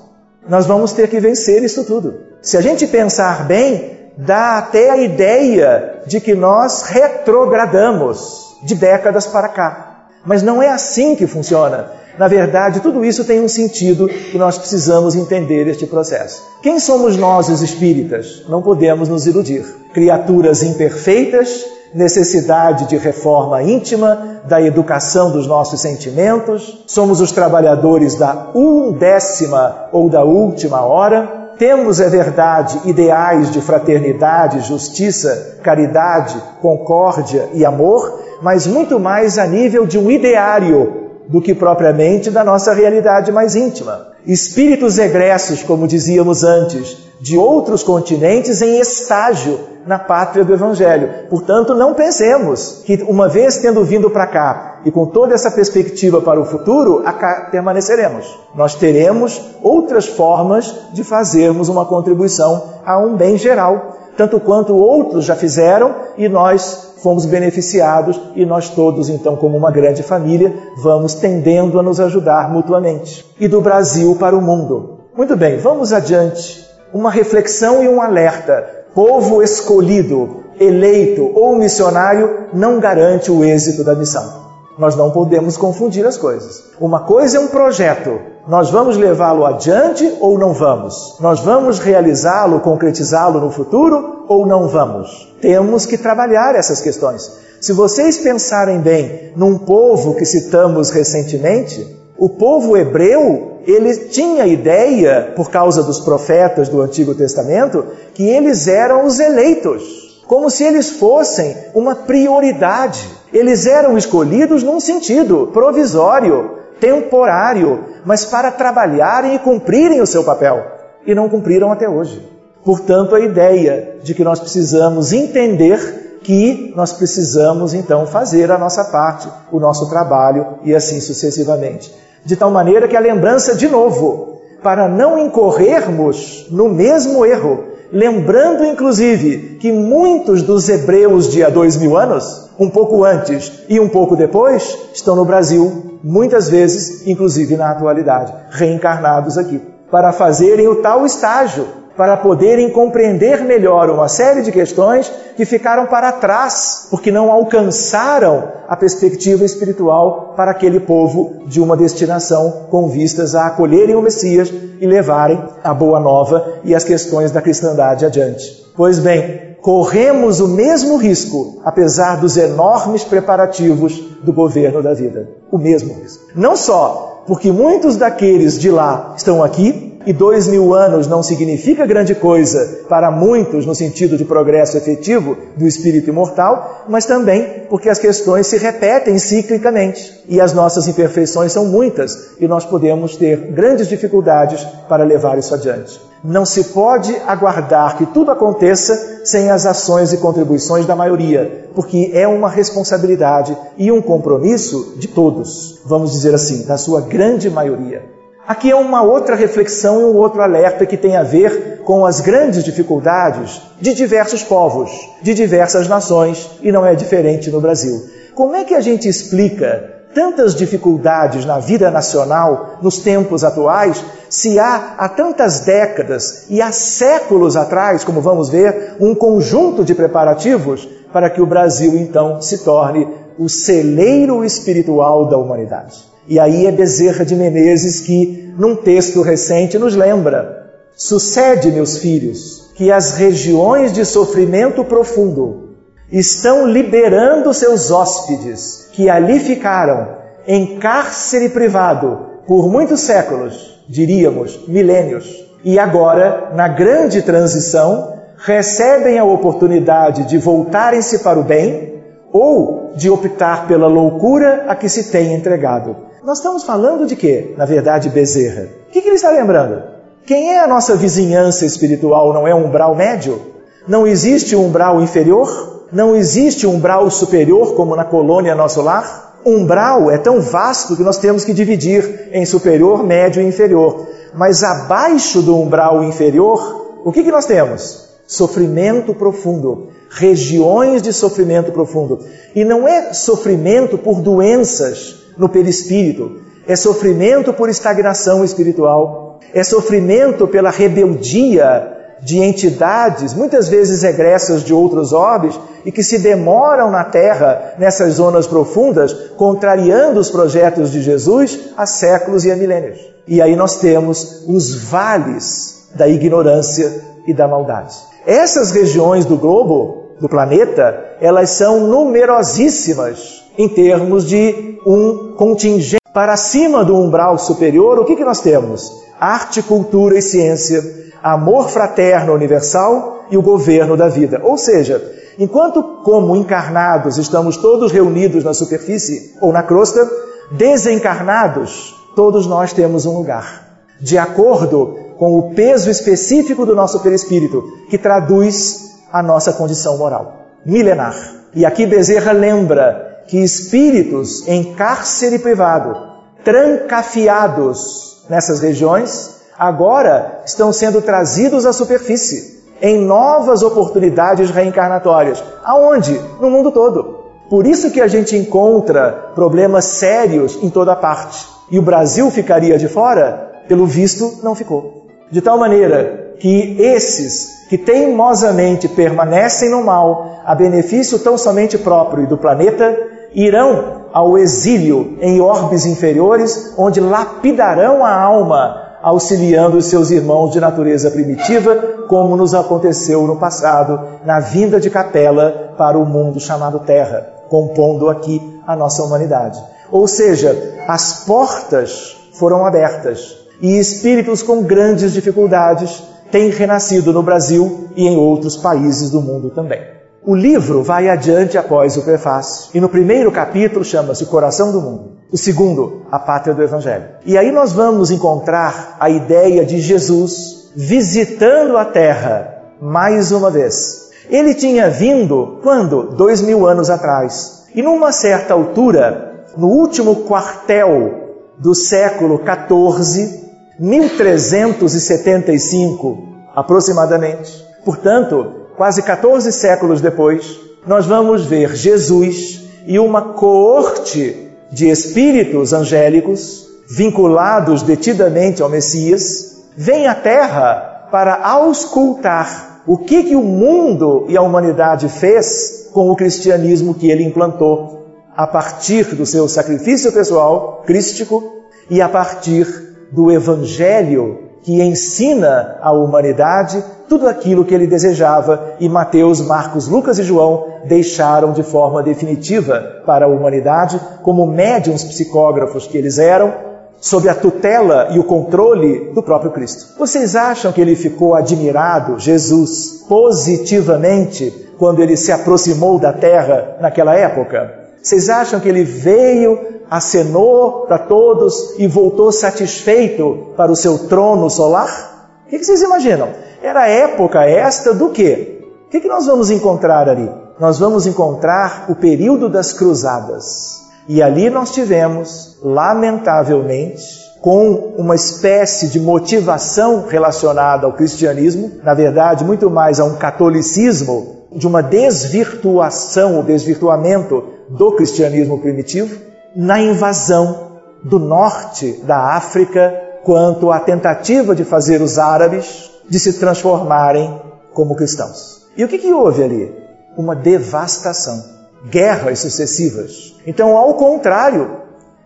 Nós vamos ter que vencer isso tudo. Se a gente pensar bem, dá até a ideia de que nós retrogradamos de décadas para cá. Mas não é assim que funciona. Na verdade, tudo isso tem um sentido e nós precisamos entender este processo. Quem somos nós, os espíritas? Não podemos nos iludir. Criaturas imperfeitas, necessidade de reforma íntima, da educação dos nossos sentimentos, somos os trabalhadores da undécima ou da última hora, temos, é verdade, ideais de fraternidade, justiça, caridade, concórdia e amor, mas muito mais a nível de um ideário do que propriamente da nossa realidade mais íntima. Espíritos egressos, como dizíamos antes, de outros continentes em estágio na pátria do Evangelho. Portanto, não pensemos que, uma vez tendo vindo para cá e com toda essa perspectiva para o futuro, permaneceremos. Nós teremos outras formas de fazermos uma contribuição a um bem geral, tanto quanto outros já fizeram e nós fomos beneficiados e nós todos, então, como uma grande família, vamos tendendo a nos ajudar mutuamente. E do Brasil para o mundo. Muito bem, vamos adiante. Uma reflexão e um alerta povo escolhido, eleito ou missionário não garante o êxito da missão. Nós não podemos confundir as coisas. Uma coisa é um projeto. Nós vamos levá-lo adiante ou não vamos? Nós vamos realizá-lo, concretizá-lo no futuro ou não vamos? Temos que trabalhar essas questões. Se vocês pensarem bem num povo que citamos recentemente, o povo hebreu, ele tinha ideia, por causa dos profetas do Antigo Testamento, que eles eram os eleitos, como se eles fossem uma prioridade. Eles eram escolhidos num sentido provisório, temporário, mas para trabalharem e cumprirem o seu papel. E não cumpriram até hoje. Portanto, a ideia de que nós precisamos entender que nós precisamos então fazer a nossa parte, o nosso trabalho e assim sucessivamente de tal maneira que a lembrança, de novo, para não incorrermos no mesmo erro, lembrando inclusive que muitos dos hebreus de há dois mil anos, um pouco antes e um pouco depois, estão no Brasil, muitas vezes, inclusive na atualidade, reencarnados aqui, para fazerem o tal estágio para poderem compreender melhor uma série de questões que ficaram para trás, porque não alcançaram a perspectiva espiritual para aquele povo de uma destinação com vistas a acolherem o Messias e levarem a boa nova e as questões da cristandade adiante. Pois bem, corremos o mesmo risco, apesar dos enormes preparativos do governo da vida. O mesmo risco. Não só porque muitos daqueles de lá estão aqui, e dois mil anos não significa grande coisa para muitos no sentido de progresso efetivo do espírito imortal, mas também porque as questões se repetem ciclicamente e as nossas imperfeições são muitas e nós podemos ter grandes dificuldades para levar isso adiante. Não se pode aguardar que tudo aconteça sem as ações e contribuições da maioria, porque é uma responsabilidade e um compromisso de todos, vamos dizer assim, da sua grande maioria. Aqui é uma outra reflexão e um outro alerta que tem a ver com as grandes dificuldades de diversos povos, de diversas nações, e não é diferente no Brasil. Como é que a gente explica tantas dificuldades na vida nacional nos tempos atuais, se há há tantas décadas e há séculos atrás, como vamos ver, um conjunto de preparativos para que o Brasil então se torne o celeiro espiritual da humanidade? E aí é Bezerra de Menezes que, num texto recente, nos lembra: Sucede, meus filhos, que as regiões de sofrimento profundo estão liberando seus hóspedes, que ali ficaram em cárcere privado por muitos séculos, diríamos milênios, e agora, na grande transição, recebem a oportunidade de voltarem-se para o bem ou de optar pela loucura a que se tem entregado. Nós estamos falando de quê? Na verdade, Bezerra. O que, que ele está lembrando? Quem é a nossa vizinhança espiritual? Não é um umbral médio? Não existe um umbral inferior? Não existe um umbral superior como na colônia Nosso Lar? Umbral é tão vasto que nós temos que dividir em superior, médio e inferior. Mas abaixo do umbral inferior, o que, que nós temos? Sofrimento profundo regiões de sofrimento profundo. E não é sofrimento por doenças no perispírito, é sofrimento por estagnação espiritual, é sofrimento pela rebeldia de entidades, muitas vezes egressas de outros orbes, e que se demoram na Terra, nessas zonas profundas, contrariando os projetos de Jesus há séculos e há milênios. E aí nós temos os vales da ignorância e da maldade. Essas regiões do globo, do planeta, elas são numerosíssimas em termos de um contingente. Para cima do umbral superior, o que, que nós temos? Arte, cultura e ciência, amor fraterno universal e o governo da vida. Ou seja, enquanto como encarnados estamos todos reunidos na superfície ou na crosta, desencarnados, todos nós temos um lugar. De acordo com o peso específico do nosso perispírito, que traduz a nossa condição moral. Milenar. E aqui Bezerra lembra que espíritos em cárcere privado, trancafiados nessas regiões, agora estão sendo trazidos à superfície em novas oportunidades reencarnatórias. Aonde? No mundo todo. Por isso que a gente encontra problemas sérios em toda parte. E o Brasil ficaria de fora? Pelo visto, não ficou. De tal maneira que esses que teimosamente permanecem no mal, a benefício tão somente próprio e do planeta, irão ao exílio em orbes inferiores, onde lapidarão a alma, auxiliando os seus irmãos de natureza primitiva, como nos aconteceu no passado, na vinda de Capela para o mundo chamado Terra, compondo aqui a nossa humanidade. Ou seja, as portas foram abertas e espíritos com grandes dificuldades têm renascido no Brasil e em outros países do mundo também. O livro vai adiante após o prefácio, e no primeiro capítulo chama-se Coração do Mundo. O segundo, A Pátria do Evangelho. E aí nós vamos encontrar a ideia de Jesus visitando a Terra mais uma vez. Ele tinha vindo quando? Dois mil anos atrás. E numa certa altura, no último quartel do século 14, 1375 aproximadamente. Portanto, quase 14 séculos depois, nós vamos ver Jesus e uma coorte de espíritos angélicos vinculados detidamente ao Messias, vem à Terra para auscultar o que, que o mundo e a humanidade fez com o cristianismo que ele implantou a partir do seu sacrifício pessoal crístico e a partir do Evangelho que ensina à humanidade tudo aquilo que ele desejava e Mateus, Marcos, Lucas e João deixaram de forma definitiva para a humanidade como médiums psicógrafos que eles eram, sob a tutela e o controle do próprio Cristo. Vocês acham que ele ficou admirado, Jesus, positivamente, quando ele se aproximou da terra naquela época? Vocês acham que ele veio acenou para todos e voltou satisfeito para o seu trono solar? O que vocês imaginam? Era época esta do quê? O que nós vamos encontrar ali? Nós vamos encontrar o período das cruzadas. E ali nós tivemos, lamentavelmente, com uma espécie de motivação relacionada ao cristianismo, na verdade, muito mais a um catolicismo, de uma desvirtuação ou desvirtuamento do cristianismo primitivo, na invasão do norte da África, quanto à tentativa de fazer os árabes de se transformarem como cristãos. E o que, que houve ali? Uma devastação, guerras sucessivas. Então, ao contrário,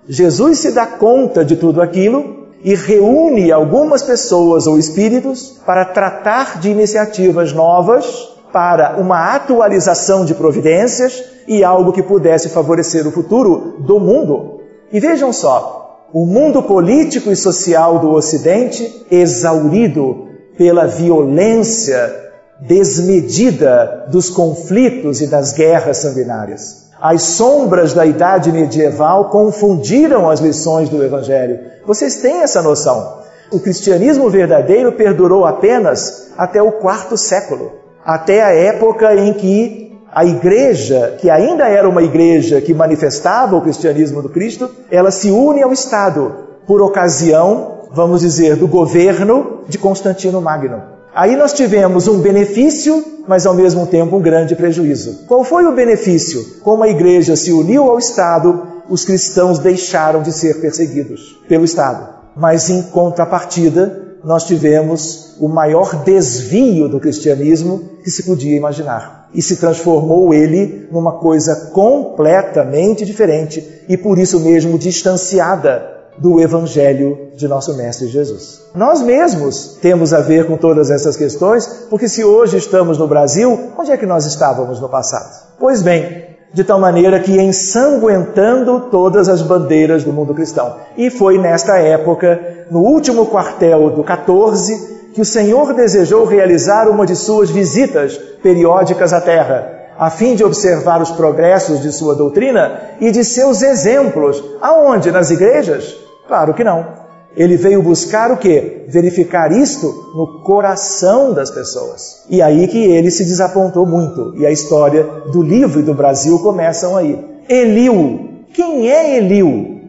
Jesus se dá conta de tudo aquilo e reúne algumas pessoas ou espíritos para tratar de iniciativas novas para uma atualização de providências e algo que pudesse favorecer o futuro do mundo. E vejam só, o mundo político e social do Ocidente, exaurido pela violência desmedida dos conflitos e das guerras sanguinárias. As sombras da idade medieval confundiram as lições do Evangelho. Vocês têm essa noção. O cristianismo verdadeiro perdurou apenas até o quarto século, até a época em que a igreja, que ainda era uma igreja que manifestava o cristianismo do Cristo, ela se une ao Estado por ocasião, vamos dizer, do governo de Constantino Magno. Aí nós tivemos um benefício, mas ao mesmo tempo um grande prejuízo. Qual foi o benefício? Como a igreja se uniu ao Estado, os cristãos deixaram de ser perseguidos pelo Estado. Mas em contrapartida, nós tivemos o maior desvio do cristianismo que se podia imaginar. E se transformou ele numa coisa completamente diferente e por isso mesmo distanciada do Evangelho de nosso Mestre Jesus. Nós mesmos temos a ver com todas essas questões, porque se hoje estamos no Brasil, onde é que nós estávamos no passado? Pois bem, de tal maneira que ensanguentando todas as bandeiras do mundo cristão. E foi nesta época, no último quartel do 14, que o Senhor desejou realizar uma de suas visitas periódicas à Terra, a fim de observar os progressos de sua doutrina e de seus exemplos. Aonde? Nas igrejas? Claro que não. Ele veio buscar o quê? Verificar isto no coração das pessoas. E aí que ele se desapontou muito. E a história do livro e do Brasil começam aí. Eliu. Quem é Eliu?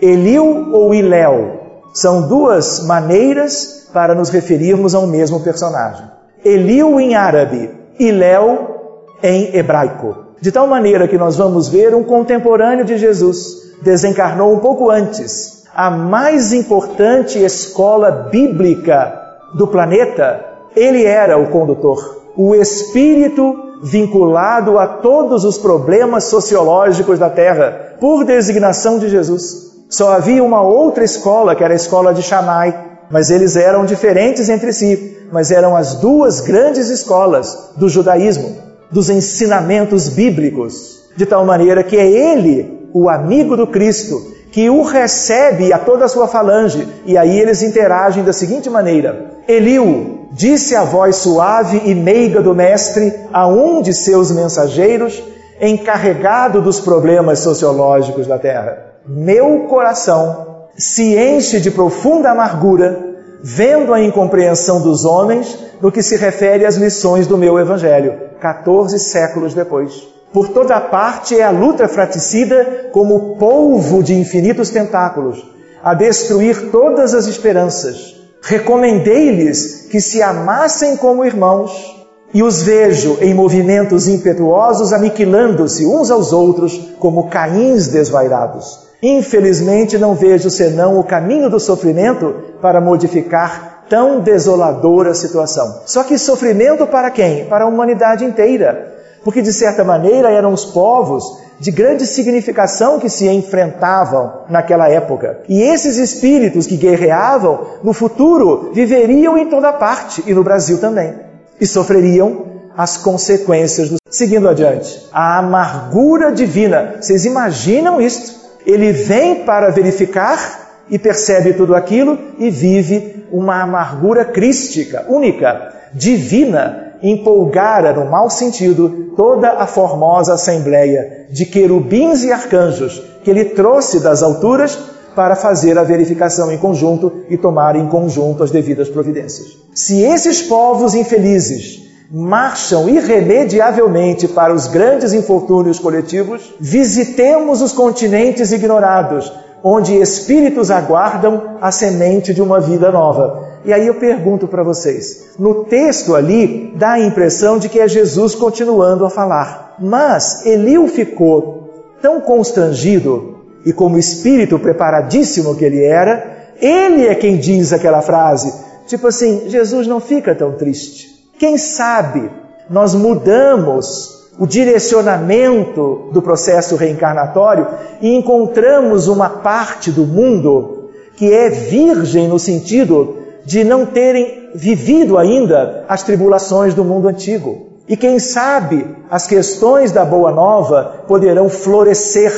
Eliu ou Iléu? São duas maneiras para nos referirmos a um mesmo personagem. Eliu em árabe, Iléu em hebraico. De tal maneira que nós vamos ver um contemporâneo de Jesus, desencarnou um pouco antes, a mais importante escola bíblica do planeta, ele era o condutor. O espírito vinculado a todos os problemas sociológicos da Terra, por designação de Jesus. Só havia uma outra escola, que era a escola de Shammai, mas eles eram diferentes entre si, mas eram as duas grandes escolas do judaísmo, dos ensinamentos bíblicos, de tal maneira que é ele, o amigo do Cristo, que o recebe a toda a sua falange. E aí eles interagem da seguinte maneira: Eliu disse a voz suave e meiga do mestre a um de seus mensageiros, encarregado dos problemas sociológicos da terra: Meu coração se enche de profunda amargura vendo a incompreensão dos homens no que se refere às lições do meu evangelho, 14 séculos depois. Por toda parte é a luta fraticida como polvo de infinitos tentáculos, a destruir todas as esperanças. Recomendei-lhes que se amassem como irmãos, e os vejo em movimentos impetuosos aniquilando-se uns aos outros como caíns desvairados. Infelizmente não vejo senão o caminho do sofrimento para modificar tão desoladora situação. Só que sofrimento para quem? Para a humanidade inteira porque de certa maneira eram os povos de grande significação que se enfrentavam naquela época. E esses espíritos que guerreavam, no futuro, viveriam em toda parte e no Brasil também. E sofreriam as consequências do. Seguindo adiante, a amargura divina. Vocês imaginam isto? Ele vem para verificar e percebe tudo aquilo e vive uma amargura crística, única, divina, empolgara, no mau sentido, toda a formosa assembleia de querubins e arcanjos que ele trouxe das alturas para fazer a verificação em conjunto e tomar em conjunto as devidas providências. Se esses povos infelizes marcham irremediavelmente para os grandes infortúnios coletivos, visitemos os continentes ignorados, onde espíritos aguardam a semente de uma vida nova. E aí eu pergunto para vocês: no texto ali dá a impressão de que é Jesus continuando a falar, mas Eliu ficou tão constrangido e como espírito preparadíssimo que ele era, ele é quem diz aquela frase, tipo assim: Jesus não fica tão triste. Quem sabe nós mudamos o direcionamento do processo reencarnatório e encontramos uma parte do mundo que é virgem no sentido de não terem vivido ainda as tribulações do mundo antigo. E quem sabe as questões da Boa Nova poderão florescer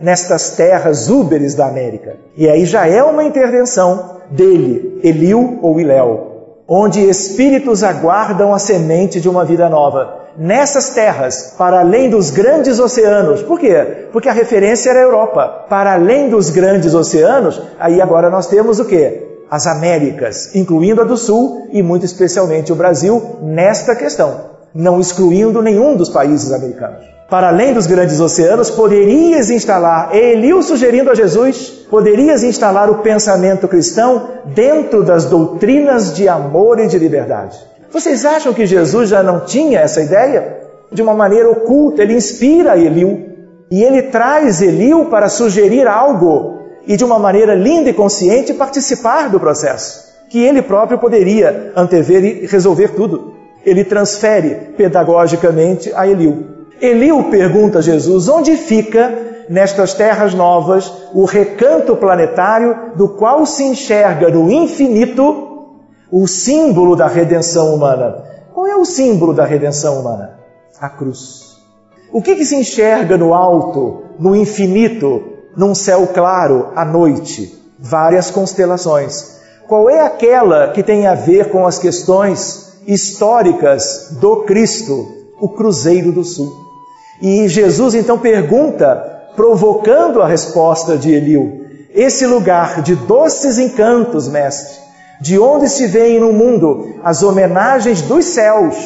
nestas terras úberes da América. E aí já é uma intervenção dele, Eliu ou Iléu. Onde espíritos aguardam a semente de uma vida nova. Nessas terras, para além dos grandes oceanos. Por quê? Porque a referência era a Europa. Para além dos grandes oceanos, aí agora nós temos o quê? As Américas, incluindo a do Sul e muito especialmente o Brasil, nesta questão, não excluindo nenhum dos países americanos para além dos grandes oceanos, poderias instalar, Eliu sugerindo a Jesus, poderias instalar o pensamento cristão dentro das doutrinas de amor e de liberdade. Vocês acham que Jesus já não tinha essa ideia? De uma maneira oculta, ele inspira Eliu e ele traz Eliu para sugerir algo e de uma maneira linda e consciente participar do processo, que ele próprio poderia antever e resolver tudo. Ele transfere pedagogicamente a Eliu. Eliu pergunta a Jesus onde fica nestas terras novas o recanto planetário do qual se enxerga no infinito o símbolo da redenção humana. Qual é o símbolo da redenção humana? A cruz. O que, que se enxerga no alto, no infinito, num céu claro, à noite? Várias constelações. Qual é aquela que tem a ver com as questões históricas do Cristo? O Cruzeiro do Sul. E Jesus então pergunta, provocando a resposta de Eliu: Esse lugar de doces encantos, mestre, de onde se veem no mundo as homenagens dos céus,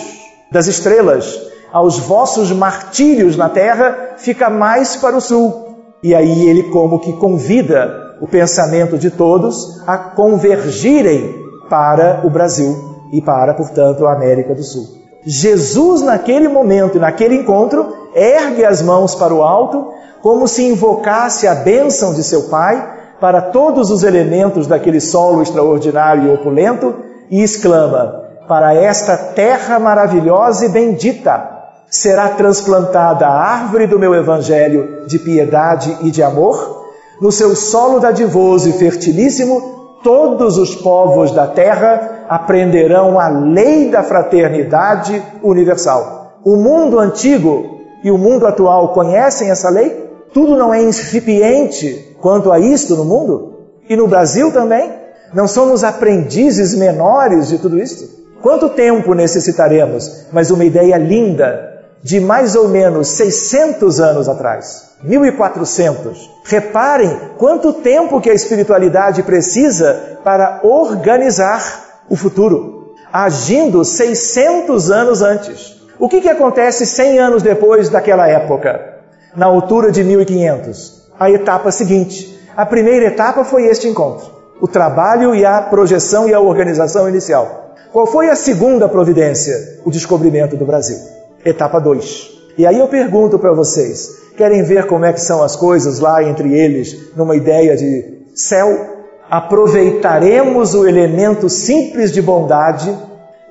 das estrelas, aos vossos martírios na terra, fica mais para o sul. E aí ele, como que convida o pensamento de todos a convergirem para o Brasil e para, portanto, a América do Sul. Jesus, naquele momento, naquele encontro, ergue as mãos para o alto, como se invocasse a bênção de seu Pai para todos os elementos daquele solo extraordinário e opulento, e exclama: Para esta terra maravilhosa e bendita será transplantada a árvore do meu evangelho de piedade e de amor. No seu solo dadivoso e fertilíssimo, todos os povos da terra aprenderão a lei da fraternidade universal. O mundo antigo e o mundo atual conhecem essa lei? Tudo não é incipiente quanto a isto no mundo? E no Brasil também? Não somos aprendizes menores de tudo isto? Quanto tempo necessitaremos? Mas uma ideia linda de mais ou menos 600 anos atrás, 1400. Reparem quanto tempo que a espiritualidade precisa para organizar o futuro, agindo 600 anos antes. O que, que acontece 100 anos depois daquela época? Na altura de 1500. A etapa seguinte. A primeira etapa foi este encontro. O trabalho e a projeção e a organização inicial. Qual foi a segunda providência? O descobrimento do Brasil. Etapa 2. E aí eu pergunto para vocês, querem ver como é que são as coisas lá entre eles, numa ideia de céu? Aproveitaremos o elemento simples de bondade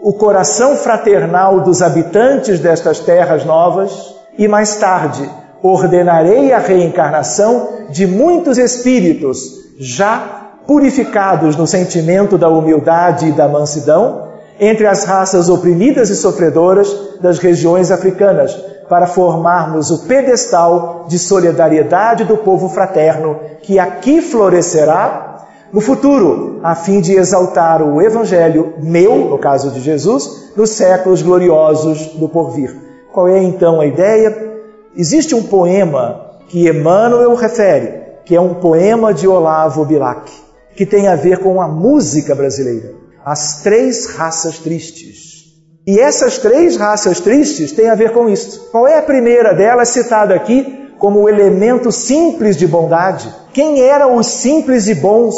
o coração fraternal dos habitantes destas terras novas e mais tarde ordenarei a reencarnação de muitos espíritos já purificados no sentimento da humildade e da mansidão entre as raças oprimidas e sofredoras das regiões africanas, para formarmos o pedestal de solidariedade do povo fraterno que aqui florescerá no futuro, a fim de exaltar o Evangelho meu, no caso de Jesus, nos séculos gloriosos do porvir. Qual é então a ideia? Existe um poema que Emmanuel refere, que é um poema de Olavo Bilac, que tem a ver com a música brasileira. As três raças tristes. E essas três raças tristes têm a ver com isso. Qual é a primeira delas citada aqui como o elemento simples de bondade? Quem eram os simples e bons,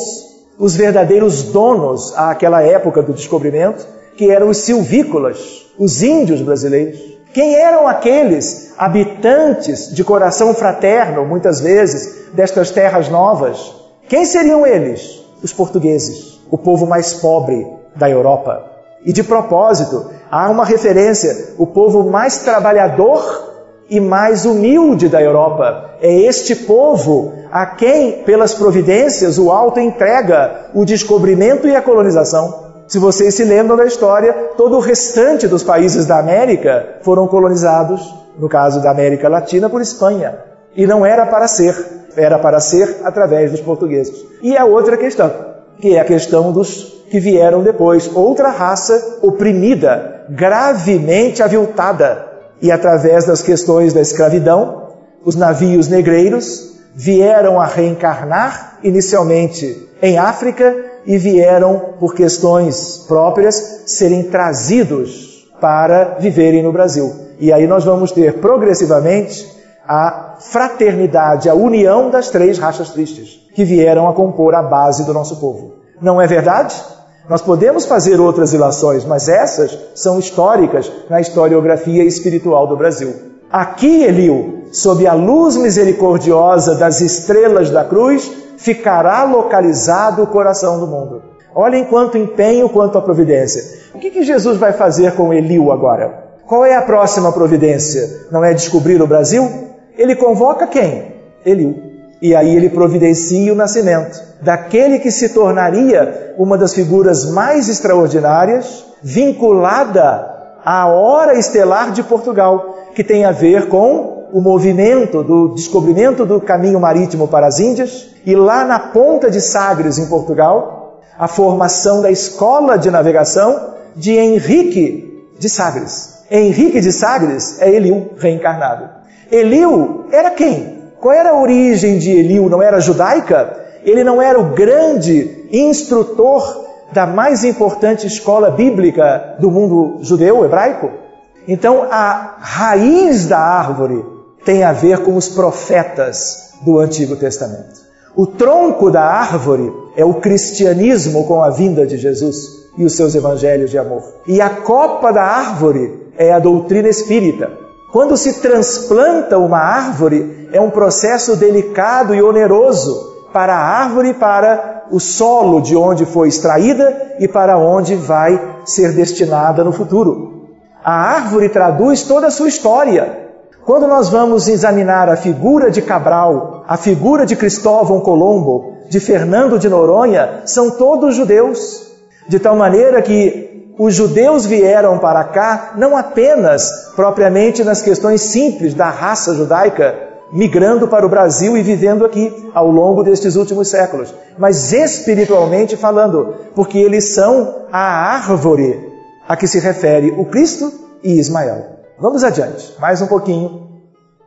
os verdadeiros donos àquela época do descobrimento, que eram os silvícolas, os índios brasileiros? Quem eram aqueles habitantes de coração fraterno, muitas vezes, destas terras novas? Quem seriam eles? Os portugueses, o povo mais pobre da Europa. E de propósito, há uma referência: o povo mais trabalhador e mais humilde da Europa. É este povo a quem, pelas providências, o alto entrega o descobrimento e a colonização. Se vocês se lembram da história, todo o restante dos países da América foram colonizados, no caso da América Latina, por Espanha. E não era para ser, era para ser através dos portugueses. E a outra questão: que é a questão dos que vieram depois, outra raça oprimida, gravemente aviltada, e através das questões da escravidão, os navios negreiros vieram a reencarnar inicialmente em África e vieram, por questões próprias, serem trazidos para viverem no Brasil. E aí nós vamos ter progressivamente a fraternidade, a união das três raças tristes que vieram a compor a base do nosso povo. Não é verdade? Nós podemos fazer outras ilações, mas essas são históricas na historiografia espiritual do Brasil. Aqui, Eliu, sob a luz misericordiosa das estrelas da cruz, ficará localizado o coração do mundo. Olhem quanto empenho, quanto a providência. O que, que Jesus vai fazer com Eliu agora? Qual é a próxima providência? Não é descobrir o Brasil? Ele convoca quem? Eliu. E aí ele providencia o nascimento daquele que se tornaria uma das figuras mais extraordinárias, vinculada à hora estelar de Portugal, que tem a ver com o movimento do descobrimento do caminho marítimo para as Índias e lá na ponta de Sagres, em Portugal, a formação da escola de navegação de Henrique de Sagres. Henrique de Sagres é Eliu reencarnado. Eliu era quem? Qual era a origem de Eliu? Não era judaica? Ele não era o grande instrutor da mais importante escola bíblica do mundo judeu, hebraico? Então, a raiz da árvore tem a ver com os profetas do Antigo Testamento. O tronco da árvore é o cristianismo com a vinda de Jesus e os seus evangelhos de amor. E a copa da árvore é a doutrina espírita. Quando se transplanta uma árvore, é um processo delicado e oneroso para a árvore para o solo de onde foi extraída e para onde vai ser destinada no futuro. A árvore traduz toda a sua história. Quando nós vamos examinar a figura de Cabral, a figura de Cristóvão Colombo, de Fernando de Noronha, são todos judeus. De tal maneira que os judeus vieram para cá não apenas propriamente nas questões simples da raça judaica, migrando para o Brasil e vivendo aqui ao longo destes últimos séculos, mas espiritualmente falando, porque eles são a árvore a que se refere o Cristo e Ismael. Vamos adiante, mais um pouquinho.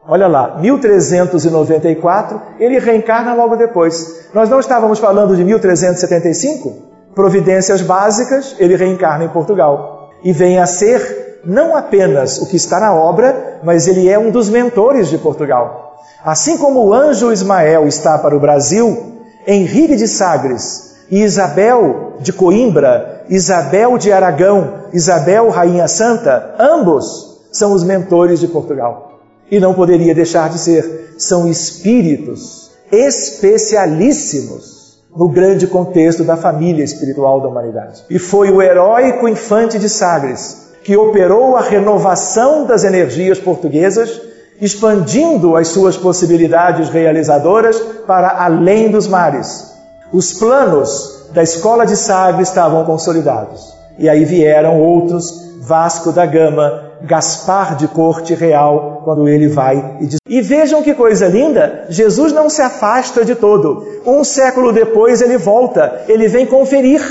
Olha lá, 1394, ele reencarna logo depois. Nós não estávamos falando de 1375? Providências básicas, ele reencarna em Portugal. E vem a ser não apenas o que está na obra, mas ele é um dos mentores de Portugal. Assim como o anjo Ismael está para o Brasil, Henrique de Sagres e Isabel de Coimbra, Isabel de Aragão, Isabel Rainha Santa, ambos são os mentores de Portugal. E não poderia deixar de ser, são espíritos especialíssimos no grande contexto da família espiritual da humanidade. E foi o heróico infante de Sagres que operou a renovação das energias portuguesas, expandindo as suas possibilidades realizadoras para além dos mares. Os planos da escola de Sagres estavam consolidados. E aí vieram outros, Vasco da Gama, Gaspar de Corte Real, quando ele vai e diz. E vejam que coisa linda, Jesus não se afasta de todo. Um século depois ele volta, ele vem conferir.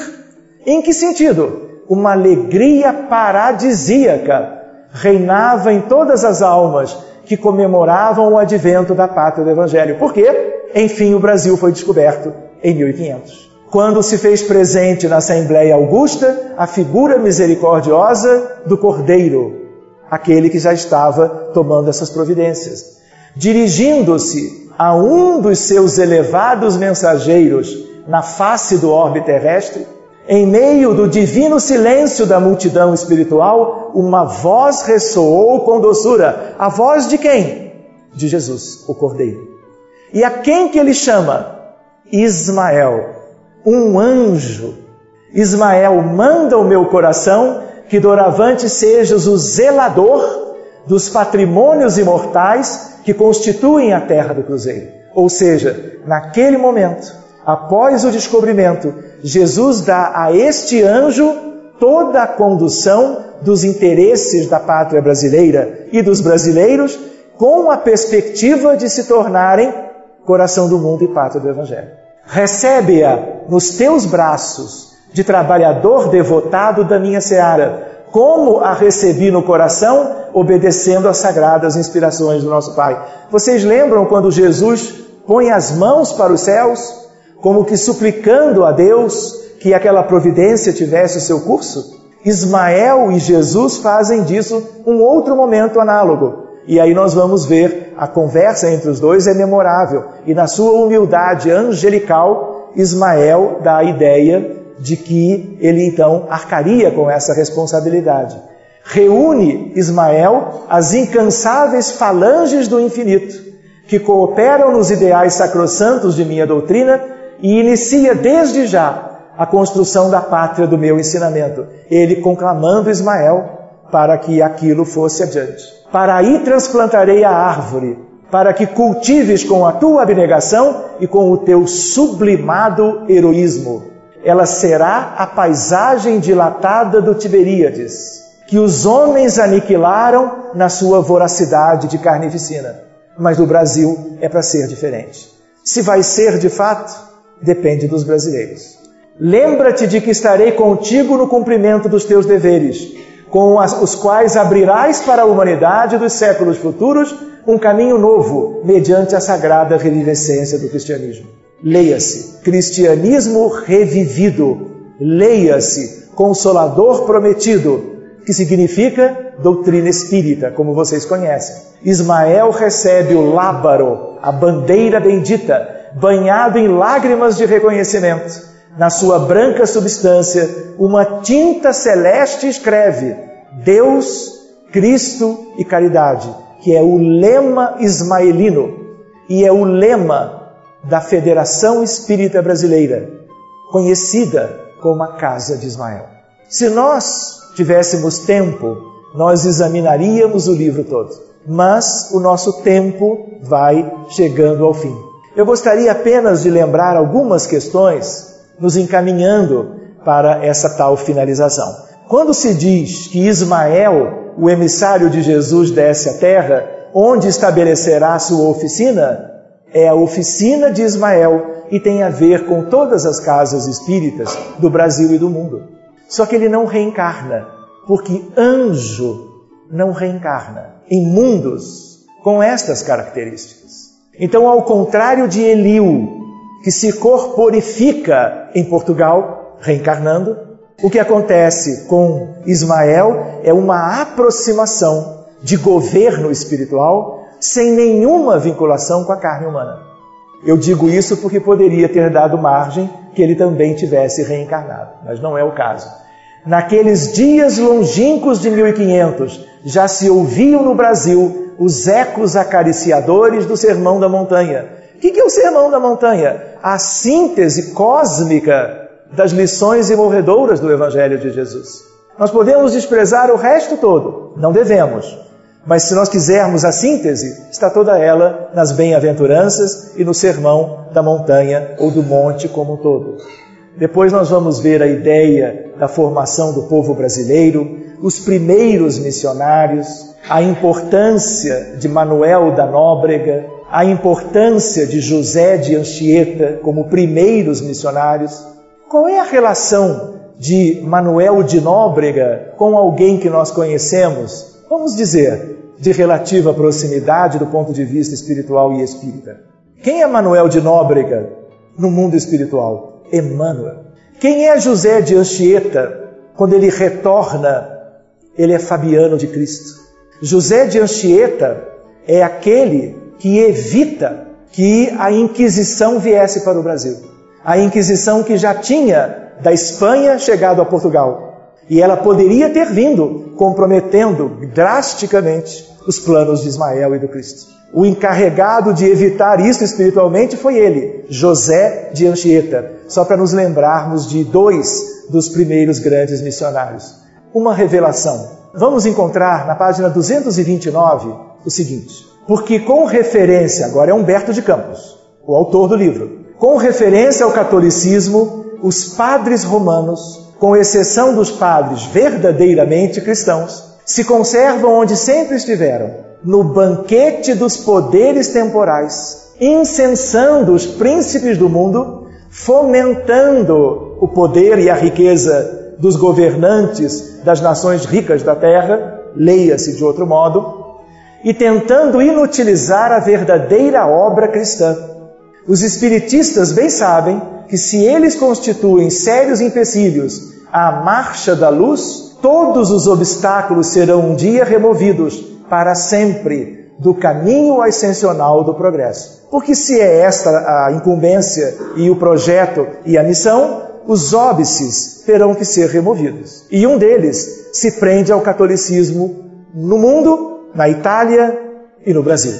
Em que sentido? Uma alegria paradisíaca reinava em todas as almas que comemoravam o advento da pátria do Evangelho. Por quê? Enfim, o Brasil foi descoberto em 1500 quando se fez presente na Assembleia Augusta a figura misericordiosa do Cordeiro, aquele que já estava tomando essas providências. Dirigindo-se a um dos seus elevados mensageiros na face do orbe terrestre, em meio do divino silêncio da multidão espiritual, uma voz ressoou com doçura. A voz de quem? De Jesus, o Cordeiro. E a quem que ele chama? Ismael, um anjo. Ismael, manda o meu coração que doravante sejas o zelador dos patrimônios imortais que constituem a terra do cruzeiro. Ou seja, naquele momento, após o descobrimento, Jesus dá a este anjo toda a condução dos interesses da pátria brasileira e dos brasileiros com a perspectiva de se tornarem coração do mundo e pátria do Evangelho. Recebe-a nos teus braços, de trabalhador devotado da minha seara, como a recebi no coração, obedecendo às sagradas inspirações do nosso Pai. Vocês lembram quando Jesus põe as mãos para os céus, como que suplicando a Deus que aquela providência tivesse o seu curso? Ismael e Jesus fazem disso um outro momento análogo. E aí nós vamos ver a conversa entre os dois é memorável. E na sua humildade angelical, Ismael dá a ideia de que ele então arcaria com essa responsabilidade. Reúne Ismael as incansáveis falanges do infinito, que cooperam nos ideais sacrossantos de minha doutrina e inicia desde já a construção da pátria do meu ensinamento. Ele conclamando Ismael para que aquilo fosse adiante. Para aí transplantarei a árvore, para que cultives com a tua abnegação e com o teu sublimado heroísmo. Ela será a paisagem dilatada do Tiberíades, que os homens aniquilaram na sua voracidade de carnificina. Mas no Brasil é para ser diferente. Se vai ser de fato, depende dos brasileiros. Lembra-te de que estarei contigo no cumprimento dos teus deveres, com os quais abrirás para a humanidade dos séculos futuros um caminho novo, mediante a sagrada revivescência do cristianismo. Leia-se, cristianismo revivido. Leia-se, consolador prometido, que significa doutrina espírita, como vocês conhecem. Ismael recebe o lábaro, a bandeira bendita, banhado em lágrimas de reconhecimento. Na sua branca substância, uma tinta celeste escreve: Deus, Cristo e caridade, que é o lema ismaelino. E é o lema da Federação Espírita Brasileira, conhecida como a Casa de Ismael. Se nós tivéssemos tempo, nós examinaríamos o livro todo, mas o nosso tempo vai chegando ao fim. Eu gostaria apenas de lembrar algumas questões nos encaminhando para essa tal finalização. Quando se diz que Ismael, o emissário de Jesus, desce à terra, onde estabelecerá sua oficina, é a oficina de Ismael e tem a ver com todas as casas espíritas do Brasil e do mundo. Só que ele não reencarna, porque anjo não reencarna em mundos com estas características. Então, ao contrário de Eliu, que se corporifica em Portugal, reencarnando. O que acontece com Ismael é uma aproximação de governo espiritual sem nenhuma vinculação com a carne humana. Eu digo isso porque poderia ter dado margem que ele também tivesse reencarnado, mas não é o caso. Naqueles dias longínquos de 1500, já se ouviam no Brasil os ecos acariciadores do Sermão da Montanha, que, que é o Sermão da Montanha? A síntese cósmica das lições imorredoras do Evangelho de Jesus. Nós podemos desprezar o resto todo, não devemos. Mas se nós quisermos a síntese, está toda ela nas bem-aventuranças e no sermão da montanha ou do monte como um todo. Depois nós vamos ver a ideia da formação do povo brasileiro, os primeiros missionários, a importância de Manuel da Nóbrega, a importância de José de Anchieta como primeiros missionários? Qual é a relação de Manuel de Nóbrega com alguém que nós conhecemos, vamos dizer, de relativa proximidade do ponto de vista espiritual e espírita? Quem é Manuel de Nóbrega no mundo espiritual? Emmanuel. Quem é José de Anchieta quando ele retorna? Ele é Fabiano de Cristo. José de Anchieta é aquele que evita que a Inquisição viesse para o Brasil. A Inquisição que já tinha da Espanha chegado a Portugal. E ela poderia ter vindo, comprometendo drasticamente os planos de Ismael e do Cristo. O encarregado de evitar isso espiritualmente foi ele, José de Anchieta, só para nos lembrarmos de dois dos primeiros grandes missionários. Uma revelação. Vamos encontrar na página 229 o seguinte: porque, com referência, agora é Humberto de Campos, o autor do livro, com referência ao catolicismo, os padres romanos, com exceção dos padres verdadeiramente cristãos, se conservam onde sempre estiveram, no banquete dos poderes temporais, incensando os príncipes do mundo, fomentando o poder e a riqueza dos governantes das nações ricas da terra, leia-se de outro modo, e tentando inutilizar a verdadeira obra cristã. Os espiritistas bem sabem que se eles constituem sérios empecilhos à marcha da luz, todos os obstáculos serão um dia removidos para sempre do caminho ascensional do progresso. Porque se é esta a incumbência e o projeto e a missão, os óbices terão que ser removidos. E um deles se prende ao catolicismo no mundo, na Itália e no Brasil.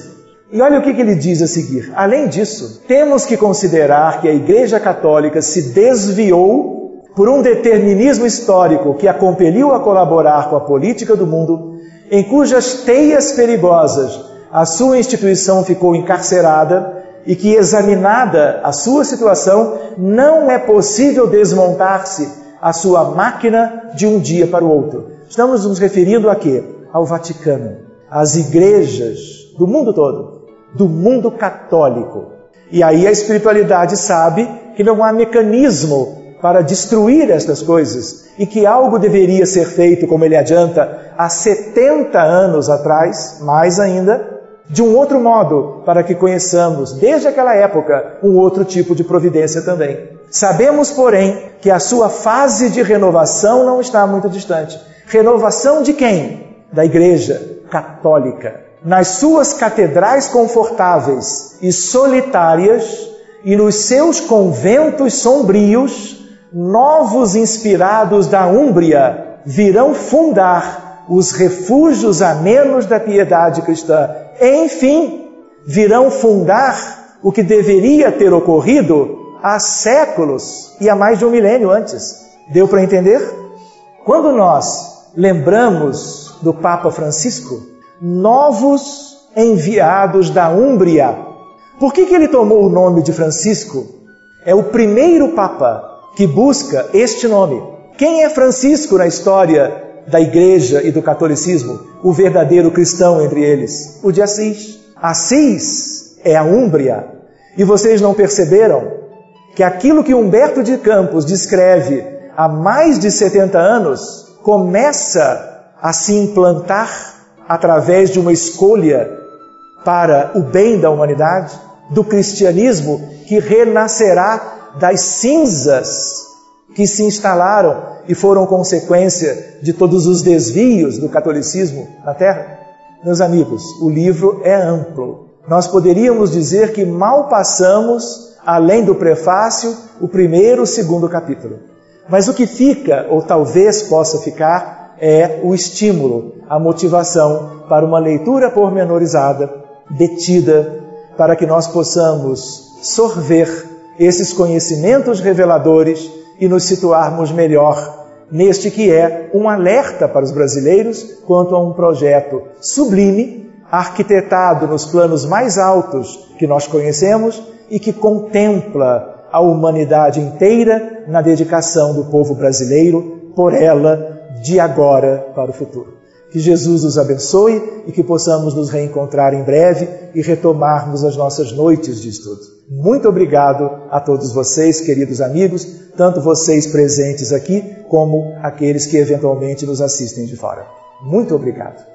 E olha o que, que ele diz a seguir. Além disso, temos que considerar que a Igreja Católica se desviou por um determinismo histórico que a compeliu a colaborar com a política do mundo, em cujas teias perigosas a sua instituição ficou encarcerada e que, examinada a sua situação, não é possível desmontar-se a sua máquina de um dia para o outro. Estamos nos referindo a quê? Ao Vaticano, às igrejas do mundo todo do mundo católico. E aí a espiritualidade sabe que não há mecanismo para destruir estas coisas e que algo deveria ser feito, como ele adianta, há 70 anos atrás, mais ainda, de um outro modo, para que conheçamos, desde aquela época, um outro tipo de providência também. Sabemos, porém, que a sua fase de renovação não está muito distante. Renovação de quem? Da Igreja Católica nas suas catedrais confortáveis e solitárias e nos seus conventos sombrios, novos inspirados da Úmbria virão fundar os refúgios amenos da piedade cristã. Enfim, virão fundar o que deveria ter ocorrido há séculos e há mais de um milênio antes. Deu para entender? Quando nós lembramos do Papa Francisco, novos enviados da Úmbria. Por que, que ele tomou o nome de Francisco? É o primeiro Papa que busca este nome. Quem é Francisco na história da igreja e do catolicismo? O verdadeiro cristão entre eles, o de Assis. Assis é a Úmbria. E vocês não perceberam que aquilo que Humberto de Campos descreve há mais de 70 anos começa a se implantar através de uma escolha para o bem da humanidade, do cristianismo que renascerá das cinzas que se instalaram e foram consequência de todos os desvios do catolicismo na Terra? Meus amigos, o livro é amplo. Nós poderíamos dizer que mal passamos, além do prefácio, o primeiro, o segundo capítulo. Mas o que fica, ou talvez possa ficar, é o estímulo, a motivação para uma leitura pormenorizada, detida, para que nós possamos sorver esses conhecimentos reveladores e nos situarmos melhor neste que é um alerta para os brasileiros quanto a um projeto sublime, arquitetado nos planos mais altos que nós conhecemos e que contempla a humanidade inteira na dedicação do povo brasileiro por ela de agora para o futuro. Que Jesus nos abençoe e que possamos nos reencontrar em breve e retomarmos as nossas noites de estudo. Muito obrigado a todos vocês, queridos amigos, tanto vocês presentes aqui como aqueles que eventualmente nos assistem de fora. Muito obrigado.